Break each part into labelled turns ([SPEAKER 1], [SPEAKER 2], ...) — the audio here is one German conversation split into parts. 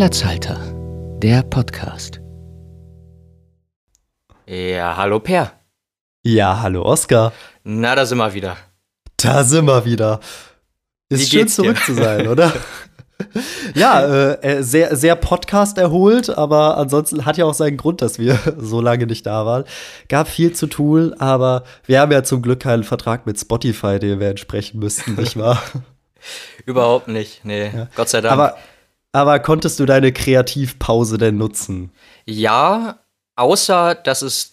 [SPEAKER 1] Platzhalter, der Podcast.
[SPEAKER 2] Ja, hallo Per.
[SPEAKER 3] Ja, hallo Oskar.
[SPEAKER 2] Na, da sind wir wieder.
[SPEAKER 3] Da sind wir wieder. Ist
[SPEAKER 2] Wie
[SPEAKER 3] schön
[SPEAKER 2] geht's dir?
[SPEAKER 3] zurück zu sein, oder? ja, äh, äh, sehr, sehr Podcast erholt, aber ansonsten hat ja auch seinen Grund, dass wir so lange nicht da waren. Gab viel zu tun, aber wir haben ja zum Glück keinen Vertrag mit Spotify, den wir entsprechen müssten, nicht wahr?
[SPEAKER 2] Überhaupt nicht. Nee, Gott sei Dank.
[SPEAKER 3] aber, aber konntest du deine Kreativpause denn nutzen?
[SPEAKER 2] ja, außer dass es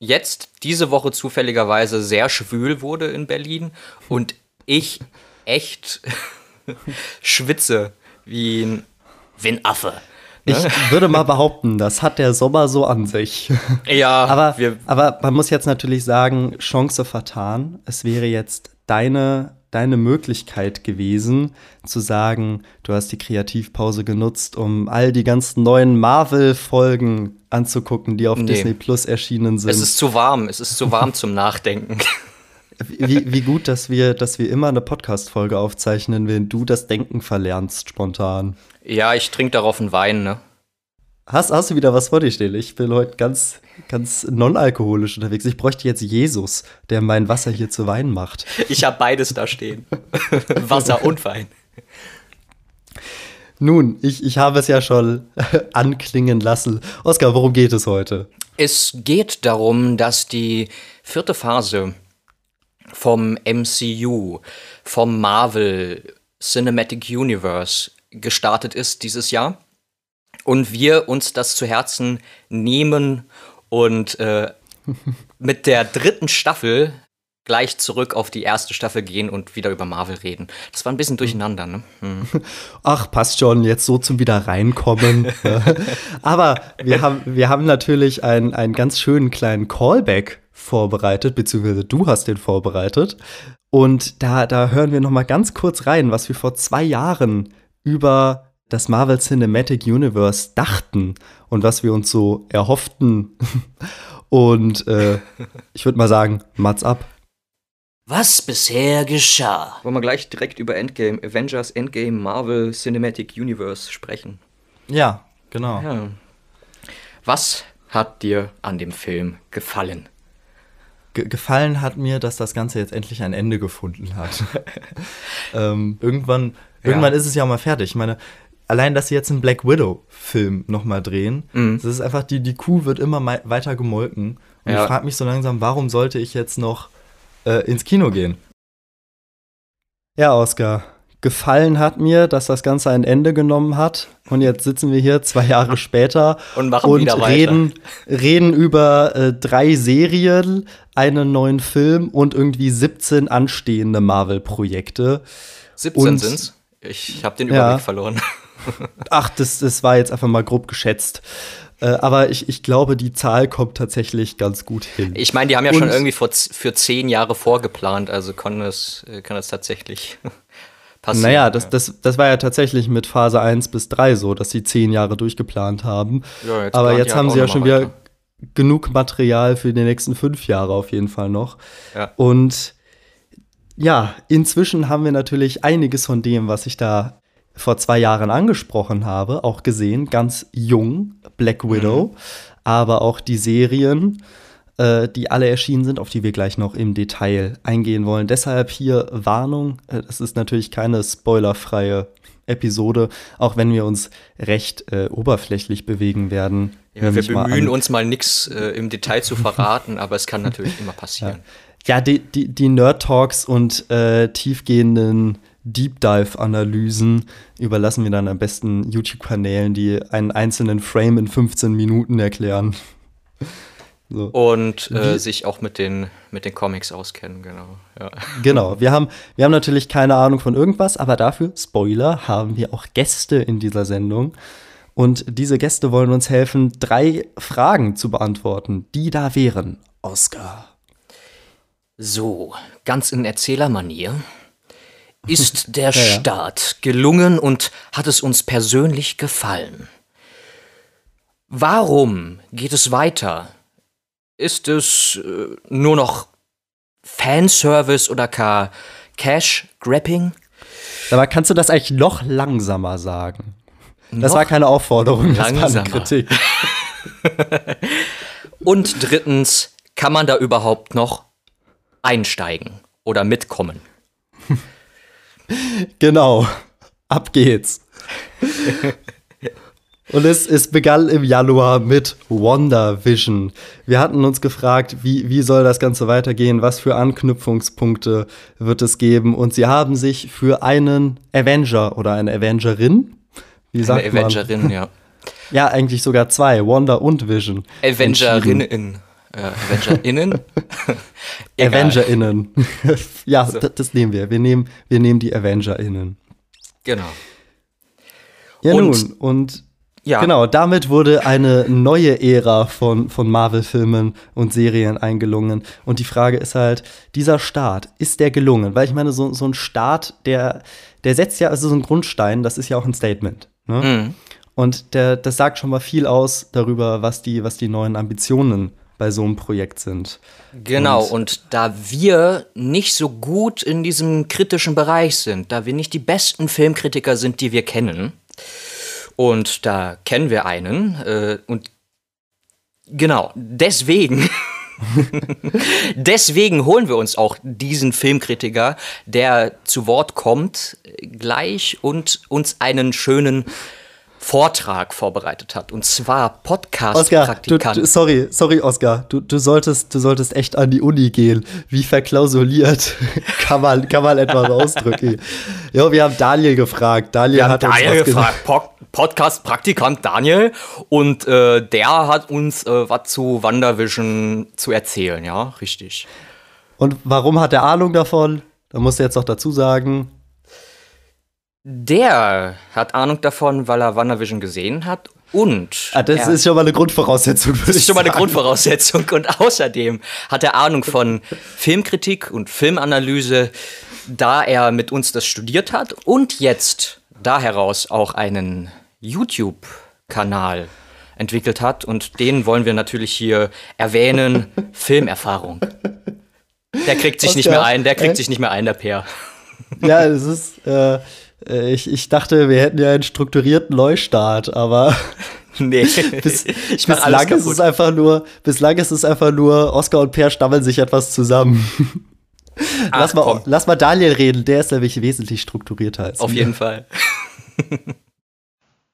[SPEAKER 2] jetzt diese Woche zufälligerweise sehr schwül wurde in Berlin und ich echt schwitze wie ein, wie ein Affe. Ne?
[SPEAKER 3] Ich würde mal behaupten, das hat der Sommer so an sich.
[SPEAKER 2] Ja,
[SPEAKER 3] Aber, aber man muss jetzt natürlich sagen, Chance vertan. Es wäre jetzt deine, deine Möglichkeit gewesen, zu sagen, du hast die Kreativpause genutzt, um all die ganzen neuen Marvel-Folgen anzugucken, die auf
[SPEAKER 2] Nee.
[SPEAKER 3] Disney Plus erschienen sind.
[SPEAKER 2] es ist zu warm. Es ist zu warm zum Nachdenken.
[SPEAKER 3] wie, wie gut, dass wir, dass wir immer eine Podcast-Folge aufzeichnen, wenn du das Denken verlernst spontan.
[SPEAKER 2] Ja, ich trinke darauf einen Wein, ne?
[SPEAKER 3] Hast, hast du wieder was vor dir stehen? Ich bin heute ganz, ganz non-alkoholisch unterwegs. Ich bräuchte jetzt Jesus, der mein Wasser hier zu Wein macht.
[SPEAKER 2] Ich habe beides da stehen. Wasser und Wein.
[SPEAKER 3] Nun, ich, ich habe es ja schon anklingen lassen. Oskar, worum geht es heute?
[SPEAKER 2] Es geht darum, dass die vierte Phase vom MCU, vom Marvel Cinematic Universe gestartet ist dieses Jahr. Und wir uns das zu Herzen nehmen und äh, mit der dritten Staffel gleich zurück auf die erste Staffel gehen und wieder über Marvel reden. Das war ein bisschen durcheinander, ne? Hm.
[SPEAKER 3] Ach, passt schon, jetzt so zum wieder reinkommen. Aber wir haben, wir haben natürlich einen, einen ganz schönen kleinen Callback vorbereitet, beziehungsweise du hast den vorbereitet. Und da, da hören wir noch mal ganz kurz rein, was wir vor zwei Jahren über das Marvel Cinematic Universe dachten und was wir uns so erhofften. Und äh, ich würde mal sagen, Mats ab.
[SPEAKER 2] Was bisher geschah? Wollen wir gleich direkt über Endgame, Avengers Endgame, Marvel Cinematic Universe sprechen?
[SPEAKER 3] Ja, genau.
[SPEAKER 2] Ja. Was hat dir an dem Film gefallen?
[SPEAKER 3] Ge gefallen hat mir, dass das Ganze jetzt endlich ein Ende gefunden hat. ähm, irgendwann, irgendwann ist es ja mal fertig. Ich meine, allein, dass sie jetzt einen Black Widow-Film nochmal drehen,
[SPEAKER 2] Mhm.
[SPEAKER 3] das ist einfach, die, die Kuh wird immer weiter gemolken. Und
[SPEAKER 2] Ja.
[SPEAKER 3] ich frage mich so langsam, warum sollte ich jetzt noch äh, ins Kino gehen? Ja, Oskar. Gefallen hat mir, dass das Ganze ein Ende genommen hat. Und jetzt sitzen wir hier zwei Jahre später
[SPEAKER 2] Und machen
[SPEAKER 3] und reden, reden über äh, drei Serien, einen neuen Film und irgendwie 17 anstehende Marvel-Projekte.
[SPEAKER 2] 17
[SPEAKER 3] Und-
[SPEAKER 2] sind's. Ich habe den
[SPEAKER 3] Ja.
[SPEAKER 2] Überblick verloren.
[SPEAKER 3] Ach, das, das war jetzt einfach mal grob geschätzt. Äh, aber ich, ich glaube, die Zahl kommt tatsächlich ganz gut hin.
[SPEAKER 2] Ich meine, die haben ja schon
[SPEAKER 3] Und-
[SPEAKER 2] irgendwie vor, für zehn Jahre vorgeplant, also kann das, äh, kann das tatsächlich passieren.
[SPEAKER 3] naja, das, das, das war ja tatsächlich mit Phase 1 bis 3 so, dass sie zehn Jahre durchgeplant haben.
[SPEAKER 2] Ja, jetzt
[SPEAKER 3] aber jetzt
[SPEAKER 2] halt
[SPEAKER 3] haben sie ja schon wieder
[SPEAKER 2] weiter.
[SPEAKER 3] genug Material für die nächsten fünf Jahre auf jeden Fall noch.
[SPEAKER 2] Ja.
[SPEAKER 3] Und ja, inzwischen haben wir natürlich einiges von dem, was ich da vor zwei Jahren angesprochen habe, auch gesehen. Ganz jung, Black Widow, aber auch die Serien, äh, die alle erschienen sind, auf die wir gleich noch im Detail eingehen wollen. Deshalb hier Warnung, äh, es ist natürlich keine spoilerfreie Episode, auch wenn wir uns recht äh, oberflächlich bewegen werden.
[SPEAKER 2] Ja, wir
[SPEAKER 3] mal
[SPEAKER 2] bemühen
[SPEAKER 3] an.
[SPEAKER 2] uns mal nichts äh, im Detail zu verraten, aber es kann natürlich immer passieren.
[SPEAKER 3] Ja, die, die, die Nerd-Talks und äh, tiefgehenden Deep Dive-Analysen überlassen wir dann am besten YouTube-Kanälen, die einen einzelnen Frame in 15 Minuten erklären. So.
[SPEAKER 2] Und äh, sich auch mit den, mit den Comics auskennen, genau. Ja.
[SPEAKER 3] Genau, wir haben, wir haben natürlich keine Ahnung von irgendwas, aber dafür, Spoiler, haben wir auch Gäste in dieser Sendung. Und diese Gäste wollen uns helfen, drei Fragen zu beantworten, die da wären. Oscar.
[SPEAKER 2] So, ganz in Erzählermanier. Ist der
[SPEAKER 3] ja.
[SPEAKER 2] Start gelungen und hat es uns persönlich gefallen? Warum geht es weiter? Ist es äh, nur noch Fanservice oder gar Cash-Grabbing?
[SPEAKER 3] Aber kannst du das eigentlich noch langsamer sagen? Das
[SPEAKER 2] Noch
[SPEAKER 3] war keine Aufforderung, das war eine. Kritik.
[SPEAKER 2] Und drittens, kann man da überhaupt noch einsteigen oder mitkommen?
[SPEAKER 3] Genau. Ab geht's. Und es, es begann im Januar mit WandaVision. Wir hatten uns gefragt, wie, wie soll das Ganze weitergehen? Was für Anknüpfungspunkte wird es geben? Und sie haben sich für einen Avenger oder eine Avengerin, wie sagt
[SPEAKER 2] Eine
[SPEAKER 3] man?
[SPEAKER 2] Avengerin, ja.
[SPEAKER 3] Ja, eigentlich sogar zwei, Wanda und Vision.
[SPEAKER 2] Avengerinnen. Äh, Avengerinnen?
[SPEAKER 3] AvengerInnen. ja, das, das nehmen wir. Wir nehmen, wir nehmen die AvengerInnen.
[SPEAKER 2] Genau.
[SPEAKER 3] Ja,
[SPEAKER 2] Und-
[SPEAKER 3] nun, und
[SPEAKER 2] Ja.
[SPEAKER 3] genau, damit wurde eine neue Ära von, von Marvel-Filmen und Serien eingelungen. Und die Frage ist halt, dieser Start, ist der gelungen? Weil ich meine, so, so ein Start, der, der setzt ja, also so ein Grundstein, das ist ja auch ein Statement. Ne?
[SPEAKER 2] Mhm.
[SPEAKER 3] Und der, das sagt schon mal viel aus darüber, was die, was die neuen Ambitionen bei so einem Projekt sind.
[SPEAKER 2] Genau, und da wir nicht so gut in diesem kritischen Bereich sind, da wir nicht die besten Filmkritiker sind, die wir kennen, und da kennen wir einen, äh, und genau, deswegen. Deswegen holen wir uns auch diesen Filmkritiker, der zu Wort kommt, gleich und uns einen schönen Vortrag vorbereitet hat. Und zwar Podcast-Praktikant.
[SPEAKER 3] sorry, sorry, Oscar, du, du, solltest, du solltest echt an die Uni gehen. Wie verklausuliert kann man, kann man etwas ausdrücken? Ja, wir haben Daniel gefragt. Daniel
[SPEAKER 2] Wir
[SPEAKER 3] hat uns
[SPEAKER 2] Daniel
[SPEAKER 3] was
[SPEAKER 2] gefragt, Pod Podcast-Praktikant Daniel, und äh, der hat uns äh, was zu WandaVision zu erzählen, ja, richtig.
[SPEAKER 3] Und warum hat er Ahnung davon? Da musst du jetzt noch dazu sagen.
[SPEAKER 2] Der hat Ahnung davon, weil er WandaVision gesehen hat und
[SPEAKER 3] Ah, das
[SPEAKER 2] er,
[SPEAKER 3] ist schon mal eine Grundvoraussetzung.
[SPEAKER 2] das ist schon mal eine Grundvoraussetzung und außerdem hat er Ahnung von Filmkritik und Filmanalyse, da er mit uns das studiert hat und jetzt da heraus auch einen YouTube-Kanal entwickelt hat und den wollen wir natürlich hier erwähnen, Filmerfahrung. Der kriegt sich nicht
[SPEAKER 3] Oscar,
[SPEAKER 2] mehr ein, der kriegt
[SPEAKER 3] äh?
[SPEAKER 2] sich nicht mehr ein, der Peer.
[SPEAKER 3] Ja, es ist. Äh, ich, ich dachte, wir hätten ja einen strukturierten Neustart, aber
[SPEAKER 2] Nee,
[SPEAKER 3] bis, bislang ist es einfach nur, bislang ist es einfach nur, Oscar und Per stammeln sich etwas zusammen. lass, mal,
[SPEAKER 2] komm.
[SPEAKER 3] lass mal Daniel reden, der ist nämlich wesentlich strukturierter als
[SPEAKER 2] Auf
[SPEAKER 3] wir.
[SPEAKER 2] jeden Fall.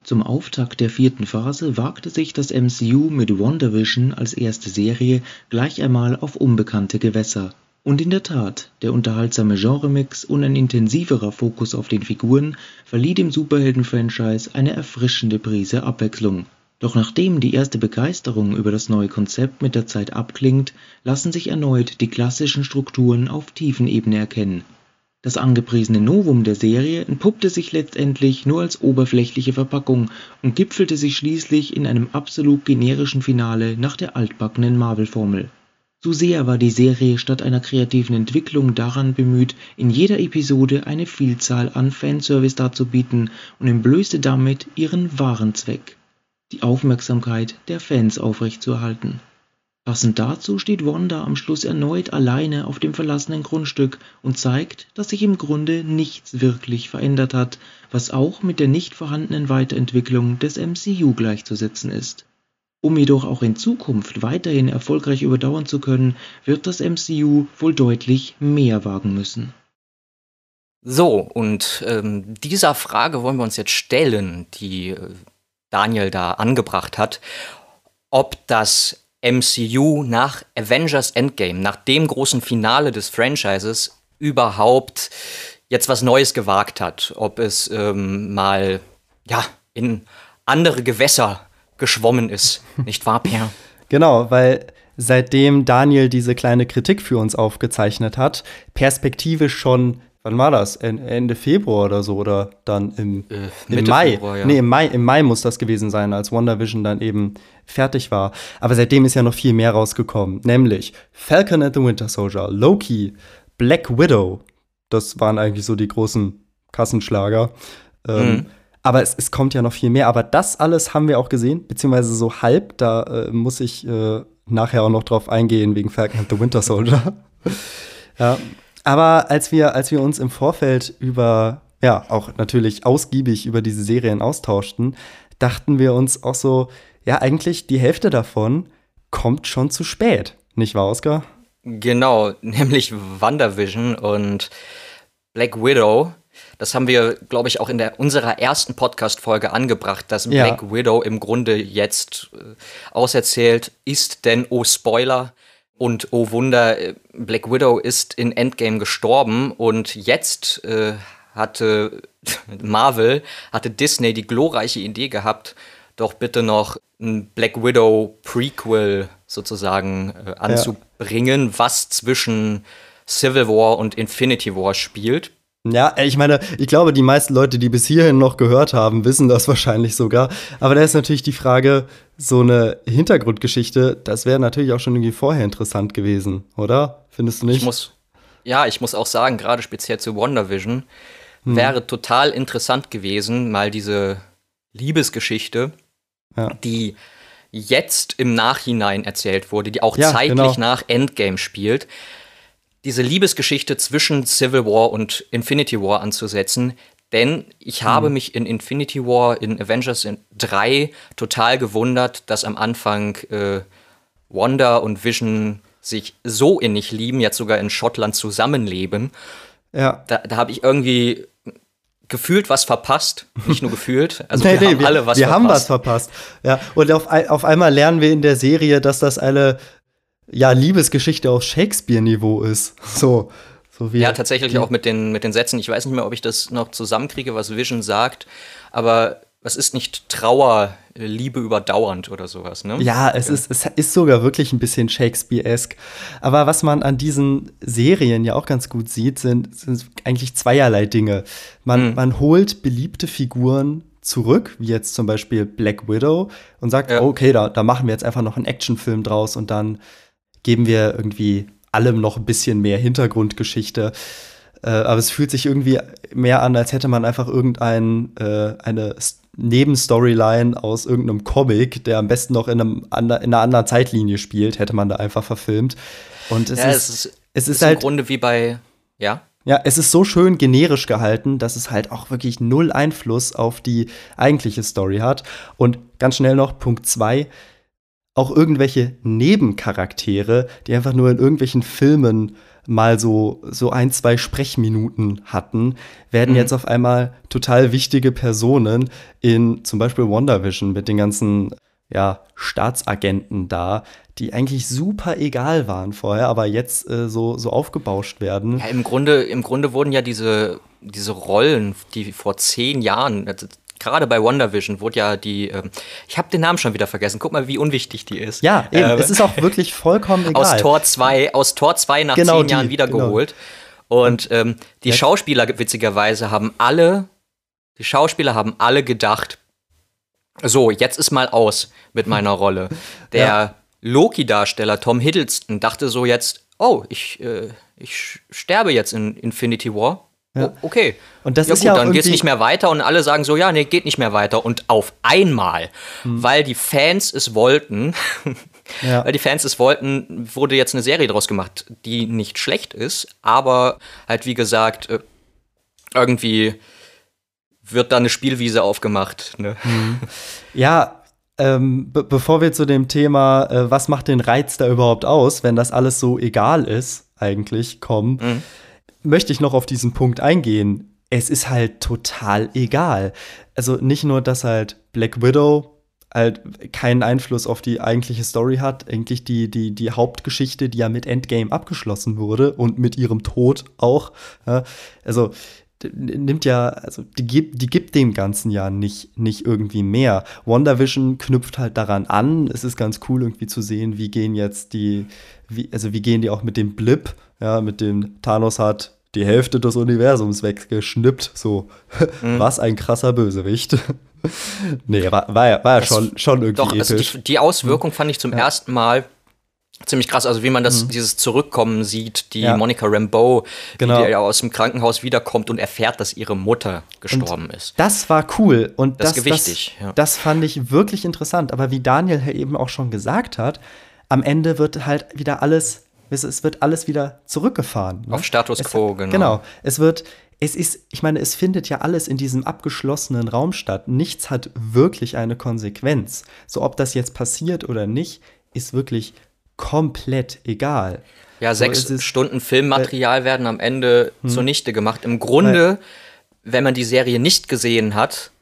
[SPEAKER 4] Zum Auftakt der vierten Phase wagte sich das MCU mit WandaVision als erste Serie gleich einmal auf unbekannte Gewässer. Und in der Tat, der unterhaltsame Genremix und ein intensiverer Fokus auf den Figuren verlieh dem Superhelden-Franchise eine erfrischende Prise Abwechslung. Doch nachdem die erste Begeisterung über das neue Konzept mit der Zeit abklingt, lassen sich erneut die klassischen Strukturen auf Tiefenebene erkennen. Das angepriesene Novum der Serie entpuppte sich letztendlich nur als oberflächliche Verpackung und gipfelte sich schließlich in einem absolut generischen Finale nach der altbackenen Marvel-Formel. Zu sehr war die Serie statt einer kreativen Entwicklung daran bemüht, in jeder Episode eine Vielzahl an Fanservice darzubieten und entblößte damit ihren wahren Zweck, die Aufmerksamkeit der Fans aufrechtzuerhalten. Passend dazu steht Wanda am Schluss erneut alleine auf dem verlassenen Grundstück und zeigt, dass sich im Grunde nichts wirklich verändert hat, was auch mit der nicht vorhandenen Weiterentwicklung des MCU gleichzusetzen ist. Um jedoch auch in Zukunft weiterhin erfolgreich überdauern zu können, wird das MCU wohl deutlich mehr wagen müssen.
[SPEAKER 2] So, und ähm, dieser Frage wollen wir uns jetzt stellen, die äh, Daniel da angebracht hat, ob das MCU nach Avengers Endgame, nach dem großen Finale des Franchises, überhaupt jetzt was Neues gewagt hat. Ob es ähm, mal ja, in andere Gewässer geschwommen ist. Nicht wahr, Per?
[SPEAKER 3] Genau, weil seitdem Daniel diese kleine Kritik für uns aufgezeichnet hat, perspektivisch schon, wann war das? En- Ende Februar oder so oder dann im,
[SPEAKER 2] Äh,
[SPEAKER 3] im Mai.
[SPEAKER 2] Februar, ja.
[SPEAKER 3] Nee, im Mai, im Mai muss das gewesen sein, als WandaVision dann eben fertig war. Aber seitdem ist ja noch viel mehr rausgekommen, nämlich Falcon and the Winter Soldier, Loki, Black Widow. Das waren eigentlich so die großen Kassenschlager. Ähm,
[SPEAKER 2] Mhm.
[SPEAKER 3] Aber es, es kommt ja noch viel mehr. Aber das alles haben wir auch gesehen, beziehungsweise so halb. Da äh, muss ich äh, nachher auch noch drauf eingehen wegen Falcon and the Winter Soldier. ja. Aber als wir, als wir uns im Vorfeld über, ja auch natürlich ausgiebig über diese Serien austauschten, dachten wir uns auch so, ja, eigentlich die Hälfte davon kommt schon zu spät. Nicht wahr, Oskar?
[SPEAKER 2] Genau, nämlich WandaVision und Black Widow. Das haben wir, glaube ich, auch in der, unserer ersten Podcast-Folge angebracht, dass
[SPEAKER 3] Ja.
[SPEAKER 2] Black Widow im Grunde jetzt äh, auserzählt ist, denn, oh Spoiler, und oh Wunder, äh, Black Widow ist in Endgame gestorben und jetzt äh, hatte Marvel, hatte Disney die glorreiche Idee gehabt, doch bitte noch ein Black Widow Prequel sozusagen äh, anzubringen, was zwischen Civil War und Infinity War spielt.
[SPEAKER 3] Ja, ich meine, ich glaube, die meisten Leute, die bis hierhin noch gehört haben, wissen das wahrscheinlich sogar. Aber da ist natürlich die Frage, so eine Hintergrundgeschichte, das wäre natürlich auch schon irgendwie vorher interessant gewesen, oder? Findest du nicht?
[SPEAKER 2] Ich muss, ja, ich muss auch sagen, gerade speziell zu WandaVision, wäre total interessant gewesen, mal diese Liebesgeschichte,
[SPEAKER 3] Ja.
[SPEAKER 2] die jetzt im Nachhinein erzählt wurde, die auch
[SPEAKER 3] Ja,
[SPEAKER 2] zeitlich
[SPEAKER 3] genau.
[SPEAKER 2] nach Endgame spielt, diese Liebesgeschichte zwischen Civil War und Infinity War anzusetzen. Denn ich habe
[SPEAKER 3] Mhm.
[SPEAKER 2] mich in Infinity War, in Avengers 3 total gewundert, dass am Anfang äh, Wanda und Vision sich so innig lieben, jetzt sogar in Schottland zusammenleben.
[SPEAKER 3] Ja.
[SPEAKER 2] Da, da habe ich irgendwie gefühlt was verpasst. Nicht nur gefühlt. Also
[SPEAKER 3] nee,
[SPEAKER 2] wir
[SPEAKER 3] nee,
[SPEAKER 2] haben alle was
[SPEAKER 3] wir haben was
[SPEAKER 2] verpasst.
[SPEAKER 3] verpasst. Ja, und auf, auf einmal lernen wir in der Serie, dass das eine ja, Liebesgeschichte auf Shakespeare-Niveau ist. So, so wie
[SPEAKER 2] Ja, tatsächlich auch mit den, mit den Sätzen. Ich weiß nicht mehr, ob ich das noch zusammenkriege, was Vision sagt, aber was ist nicht Trauer, Liebe überdauernd oder sowas, ne?
[SPEAKER 3] Ja, es ist, es ist sogar wirklich ein bisschen Shakespeare-esk. Aber was man an diesen Serien ja auch ganz gut sieht, sind, sind eigentlich zweierlei Dinge. Man,
[SPEAKER 2] Mhm.
[SPEAKER 3] man holt beliebte Figuren zurück, wie jetzt zum Beispiel Black Widow, und sagt,
[SPEAKER 2] Ja.
[SPEAKER 3] okay, da, da machen wir jetzt einfach noch einen Actionfilm draus und dann geben wir irgendwie allem noch ein bisschen mehr Hintergrundgeschichte. Äh, aber es fühlt sich irgendwie mehr an, als hätte man einfach irgendein, äh, eine Nebenstoryline aus irgendeinem Comic, der am besten noch in, einem ander, in einer anderen Zeitlinie spielt, hätte man da einfach verfilmt. Und es
[SPEAKER 2] ja,
[SPEAKER 3] ist,
[SPEAKER 2] es ist,
[SPEAKER 3] es ist
[SPEAKER 2] im
[SPEAKER 3] halt,
[SPEAKER 2] Grunde wie bei, ja,
[SPEAKER 3] ja, es ist so schön generisch gehalten, dass es halt auch wirklich null Einfluss auf die eigentliche Story hat. Und ganz schnell noch Punkt zwei auch irgendwelche Nebencharaktere, die einfach nur in irgendwelchen Filmen mal so, so ein, zwei Sprechminuten hatten, werden
[SPEAKER 2] Mhm.
[SPEAKER 3] jetzt auf einmal total wichtige Personen in zum Beispiel WandaVision mit den ganzen ja, Staatsagenten da, die eigentlich super egal waren vorher, aber jetzt äh, so, so aufgebauscht werden.
[SPEAKER 2] Ja, im Grunde, im Grunde wurden ja diese, diese Rollen, die vor zehn Jahren, also gerade bei WandaVision wurde ja die, ähm, ich habe den Namen schon wieder vergessen, guck mal, wie unwichtig die ist.
[SPEAKER 3] Ja, eben,
[SPEAKER 2] Ähm,
[SPEAKER 3] es ist auch wirklich vollkommen egal.
[SPEAKER 2] aus Tor 2, aus Tor 2 nach
[SPEAKER 3] Genau
[SPEAKER 2] zehn
[SPEAKER 3] die,
[SPEAKER 2] Jahren wiedergeholt.
[SPEAKER 3] genau.
[SPEAKER 2] Und ähm, die
[SPEAKER 3] Ja.
[SPEAKER 2] Schauspieler, witzigerweise, haben alle, die Schauspieler haben alle gedacht, so, jetzt ist mal aus mit meiner Rolle. Der
[SPEAKER 3] Ja.
[SPEAKER 2] Loki-Darsteller Tom Hiddleston dachte so jetzt, oh, ich, äh, ich sterbe jetzt in Infinity War.
[SPEAKER 3] Ja.
[SPEAKER 2] O- Okay.
[SPEAKER 3] Und das
[SPEAKER 2] ja,
[SPEAKER 3] ist
[SPEAKER 2] gut,
[SPEAKER 3] ja
[SPEAKER 2] dann geht's
[SPEAKER 3] irgendwie-
[SPEAKER 2] nicht mehr weiter und alle sagen so, ja, nee, geht nicht mehr weiter. Und auf einmal,
[SPEAKER 3] Hm.
[SPEAKER 2] weil die Fans es wollten,
[SPEAKER 3] Ja.
[SPEAKER 2] weil die Fans es wollten, wurde jetzt eine Serie draus gemacht, die nicht schlecht ist, aber halt wie gesagt, äh, irgendwie wird da eine Spielwiese aufgemacht. Ne?
[SPEAKER 3] Ja, ähm, be bevor wir zu dem Thema, äh, was macht den Reiz da überhaupt aus, wenn das alles so egal ist, eigentlich kommen,
[SPEAKER 2] Mhm.
[SPEAKER 3] Möchte ich noch auf diesen Punkt eingehen. Es ist halt total egal. Also nicht nur, dass halt Black Widow halt keinen Einfluss auf die eigentliche Story hat, eigentlich die, die, die Hauptgeschichte, die ja mit Endgame abgeschlossen wurde und mit ihrem Tod auch. Ja, also nimmt ja, also die gibt, die gibt dem Ganzen ja nicht, nicht irgendwie mehr. WandaVision knüpft halt daran an. Es ist ganz cool irgendwie zu sehen, wie gehen jetzt die, wie, also wie gehen die auch mit dem Blip, ja, mit dem Thanos hat die Hälfte des Universums weggeschnippt. So, was ein krasser Bösewicht. nee, war, war ja, war ja schon, schon irgendwie
[SPEAKER 2] Doch, also die, die Auswirkung fand ich zum ersten Mal ziemlich krass. Also wie man
[SPEAKER 3] Mhm.
[SPEAKER 2] das, dieses Zurückkommen sieht, die
[SPEAKER 3] Ja.
[SPEAKER 2] Monica Rambeau,
[SPEAKER 3] Genau.
[SPEAKER 2] die ja aus dem Krankenhaus wiederkommt und erfährt, dass ihre Mutter gestorben ist.
[SPEAKER 3] Das war cool und
[SPEAKER 2] Das
[SPEAKER 3] das, das,
[SPEAKER 2] ja.
[SPEAKER 3] das fand ich wirklich interessant. Aber wie Daniel ja eben auch schon gesagt hat, am Ende wird halt wieder alles, es, es wird alles wieder zurückgefahren. ne?
[SPEAKER 2] Auf Status
[SPEAKER 3] es,
[SPEAKER 2] quo, genau.
[SPEAKER 3] Genau. Es wird es ist, ich meine, es findet ja alles in diesem abgeschlossenen Raum statt. Nichts hat wirklich eine Konsequenz. So, ob das jetzt passiert oder nicht, ist wirklich komplett egal.
[SPEAKER 2] Ja,
[SPEAKER 3] so,
[SPEAKER 2] sechs Stunden Filmmaterial äh, werden am Ende hm. zunichte gemacht. Im Grunde, wenn man die Serie nicht gesehen hat,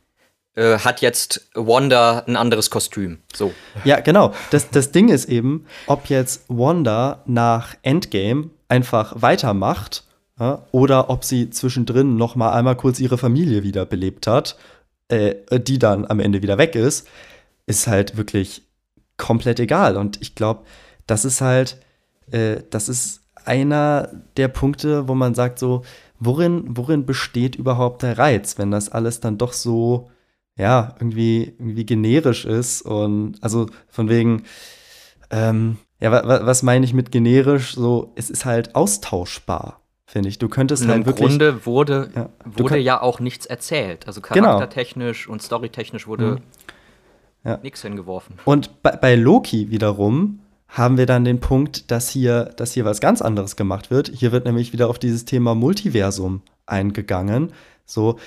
[SPEAKER 2] äh, hat jetzt Wanda ein anderes Kostüm. So.
[SPEAKER 3] Ja, genau. Das, das Ding ist eben, ob jetzt Wanda nach Endgame einfach weitermacht ja, oder ob sie zwischendrin noch mal einmal kurz ihre Familie wiederbelebt hat, äh, die dann am Ende wieder weg ist, ist halt wirklich komplett egal. Und ich glaube, das ist halt, äh, das ist einer der Punkte, wo man sagt so, worin, worin besteht überhaupt der Reiz, wenn das alles dann doch so, ja, irgendwie, irgendwie generisch ist und also von wegen, ähm, ja, wa, was meine ich mit generisch? So, es ist halt austauschbar finde ich. Du könntest halt
[SPEAKER 2] Im
[SPEAKER 3] wirklich.
[SPEAKER 2] Im Grunde wurde, ja, wurde ja auch nichts erzählt. Also genau. charaktertechnisch genau. und storytechnisch wurde mhm. ja. nichts hingeworfen.
[SPEAKER 3] Und bei, bei, Loki wiederum haben wir dann den Punkt, dass hier, dass hier was ganz anderes gemacht wird. Hier wird nämlich wieder auf dieses Thema Multiversum eingegangen. So,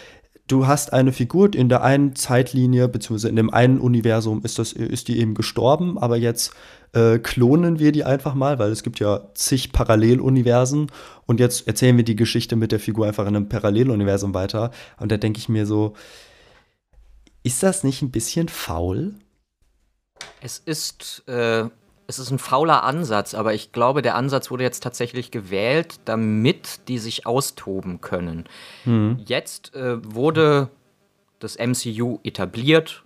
[SPEAKER 3] du hast eine Figur in der einen Zeitlinie, beziehungsweise in dem einen Universum ist, das, ist die eben gestorben, aber jetzt äh, klonen wir die einfach mal, weil es gibt ja zig Paralleluniversen und jetzt erzählen wir die Geschichte mit der Figur einfach in einem Paralleluniversum weiter. Und da denke ich mir so, ist das nicht ein bisschen faul?
[SPEAKER 2] Es ist, äh, es ist ein fauler Ansatz, aber ich glaube, der Ansatz wurde jetzt tatsächlich gewählt, damit die sich austoben können. Mhm. Jetzt äh, wurde das MCU etabliert,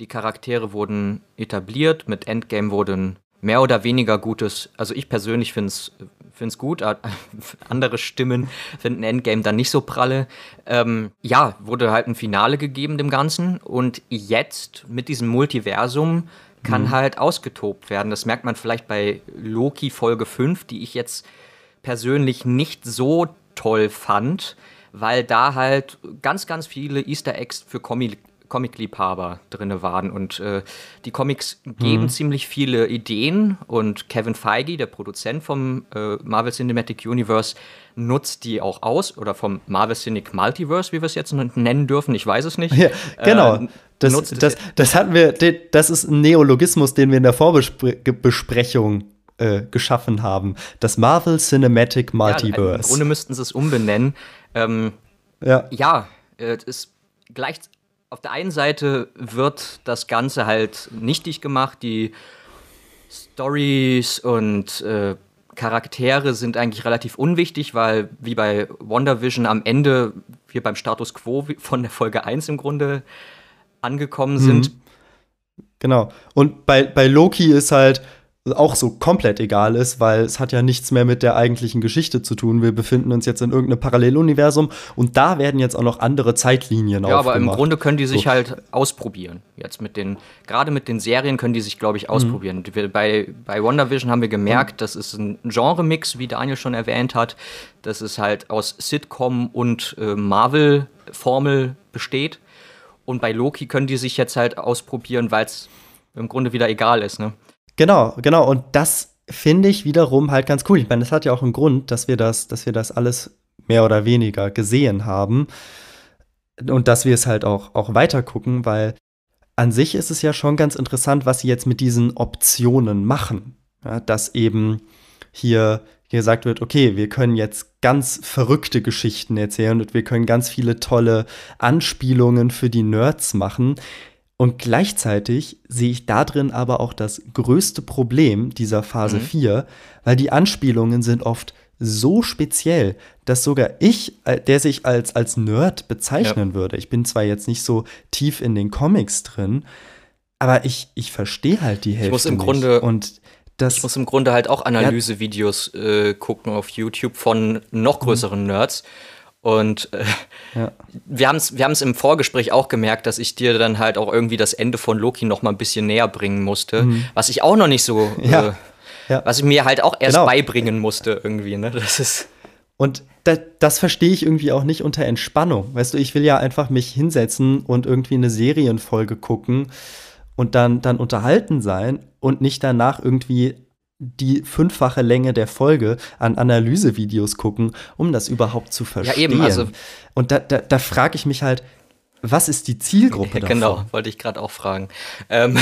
[SPEAKER 2] die Charaktere wurden etabliert, mit Endgame wurden mehr oder weniger gutes, also ich persönlich finde es gut, andere Stimmen finden Endgame dann nicht so pralle. Ähm, ja, wurde halt ein Finale gegeben dem Ganzen und jetzt mit diesem Multiversum kann mhm. halt ausgetobt werden. Das merkt man vielleicht bei Loki Folge 5, die ich jetzt persönlich nicht so toll fand, weil da halt ganz, ganz viele Easter Eggs für Comic Comic-Liebhaber drin waren. Und äh, die Comics geben mhm. ziemlich viele Ideen und Kevin Feige, der Produzent vom äh, Marvel Cinematic Universe, nutzt die auch aus oder vom Marvel Cinematic Multiverse, wie wir es jetzt nennen dürfen. Ich weiß es nicht. Ja,
[SPEAKER 3] genau. Äh, das, das, das hatten wir, das ist ein Neologismus, den wir in der Vorbesprechung äh, geschaffen haben. Das Marvel Cinematic Multiverse. Ja, Im
[SPEAKER 2] Grunde müssten sie es umbenennen. Ähm, ja, ja äh, ist gleich, auf der einen Seite wird das Ganze halt nichtig gemacht, die Stories und äh, Charaktere sind eigentlich relativ unwichtig, weil wie bei WandaVision am Ende wir beim Status Quo von der Folge 1 im Grunde angekommen sind. Mhm.
[SPEAKER 3] Genau. Und bei, bei Loki ist halt, auch so komplett egal ist, weil es hat ja nichts mehr mit der eigentlichen Geschichte zu tun. Wir befinden uns jetzt in irgendeinem Paralleluniversum und da werden jetzt auch noch andere Zeitlinien
[SPEAKER 2] Ja, aber im Grunde können die sich so. halt ausprobieren. Jetzt mit den, gerade mit den Serien können die sich, glaube ich, ausprobieren. Mhm. Bei, bei WandaVision haben wir gemerkt, mhm. das ist ein Genre-Mix, wie Daniel schon erwähnt hat, dass es halt aus Sitcom und äh, Marvel-Formel besteht. Und bei Loki können die sich jetzt halt ausprobieren, weil es im Grunde wieder egal ist, ne?
[SPEAKER 3] Genau, genau. Und das finde ich wiederum halt ganz cool. Ich meine, das hat ja auch einen Grund, dass wir das, dass wir das alles mehr oder weniger gesehen haben. Und dass wir es halt auch, auch weiter gucken, weil an sich ist es ja schon ganz interessant, was sie jetzt mit diesen Optionen machen. Ja, dass eben hier, hier gesagt wird, okay, wir können jetzt ganz verrückte Geschichten erzählen und wir können ganz viele tolle Anspielungen für die Nerds machen. Und gleichzeitig sehe ich da drin aber auch das größte Problem dieser Phase mhm. 4, weil die Anspielungen sind oft so speziell, dass sogar ich, äh, der sich als, als Nerd bezeichnen ja. würde, ich bin zwar jetzt nicht so tief in den Comics drin, aber ich, ich verstehe halt die Hälfte. Ich
[SPEAKER 2] muss im
[SPEAKER 3] nicht.
[SPEAKER 2] Grunde.
[SPEAKER 3] Und das,
[SPEAKER 2] ich muss im Grunde halt auch Analysevideos äh, gucken auf YouTube von noch größeren mhm. Nerds. Und äh, ja. wir haben es wir im Vorgespräch auch gemerkt, dass ich dir dann halt auch irgendwie das Ende von Loki noch mal ein bisschen näher bringen musste, mhm. was ich auch noch nicht so, ja. Äh, ja. was ich mir halt auch erst genau. beibringen musste irgendwie. Ne? Das ist
[SPEAKER 3] und das, das verstehe ich irgendwie auch nicht unter Entspannung. Weißt du, ich will ja einfach mich hinsetzen und irgendwie eine Serienfolge gucken und dann, dann unterhalten sein und nicht danach irgendwie die fünffache Länge der Folge an Analysevideos gucken, um das überhaupt zu verstehen.
[SPEAKER 2] Ja, eben, also
[SPEAKER 3] Und da, da, da frage ich mich halt, was ist die Zielgruppe davon?
[SPEAKER 2] Genau, wollte ich gerade auch fragen. Ähm,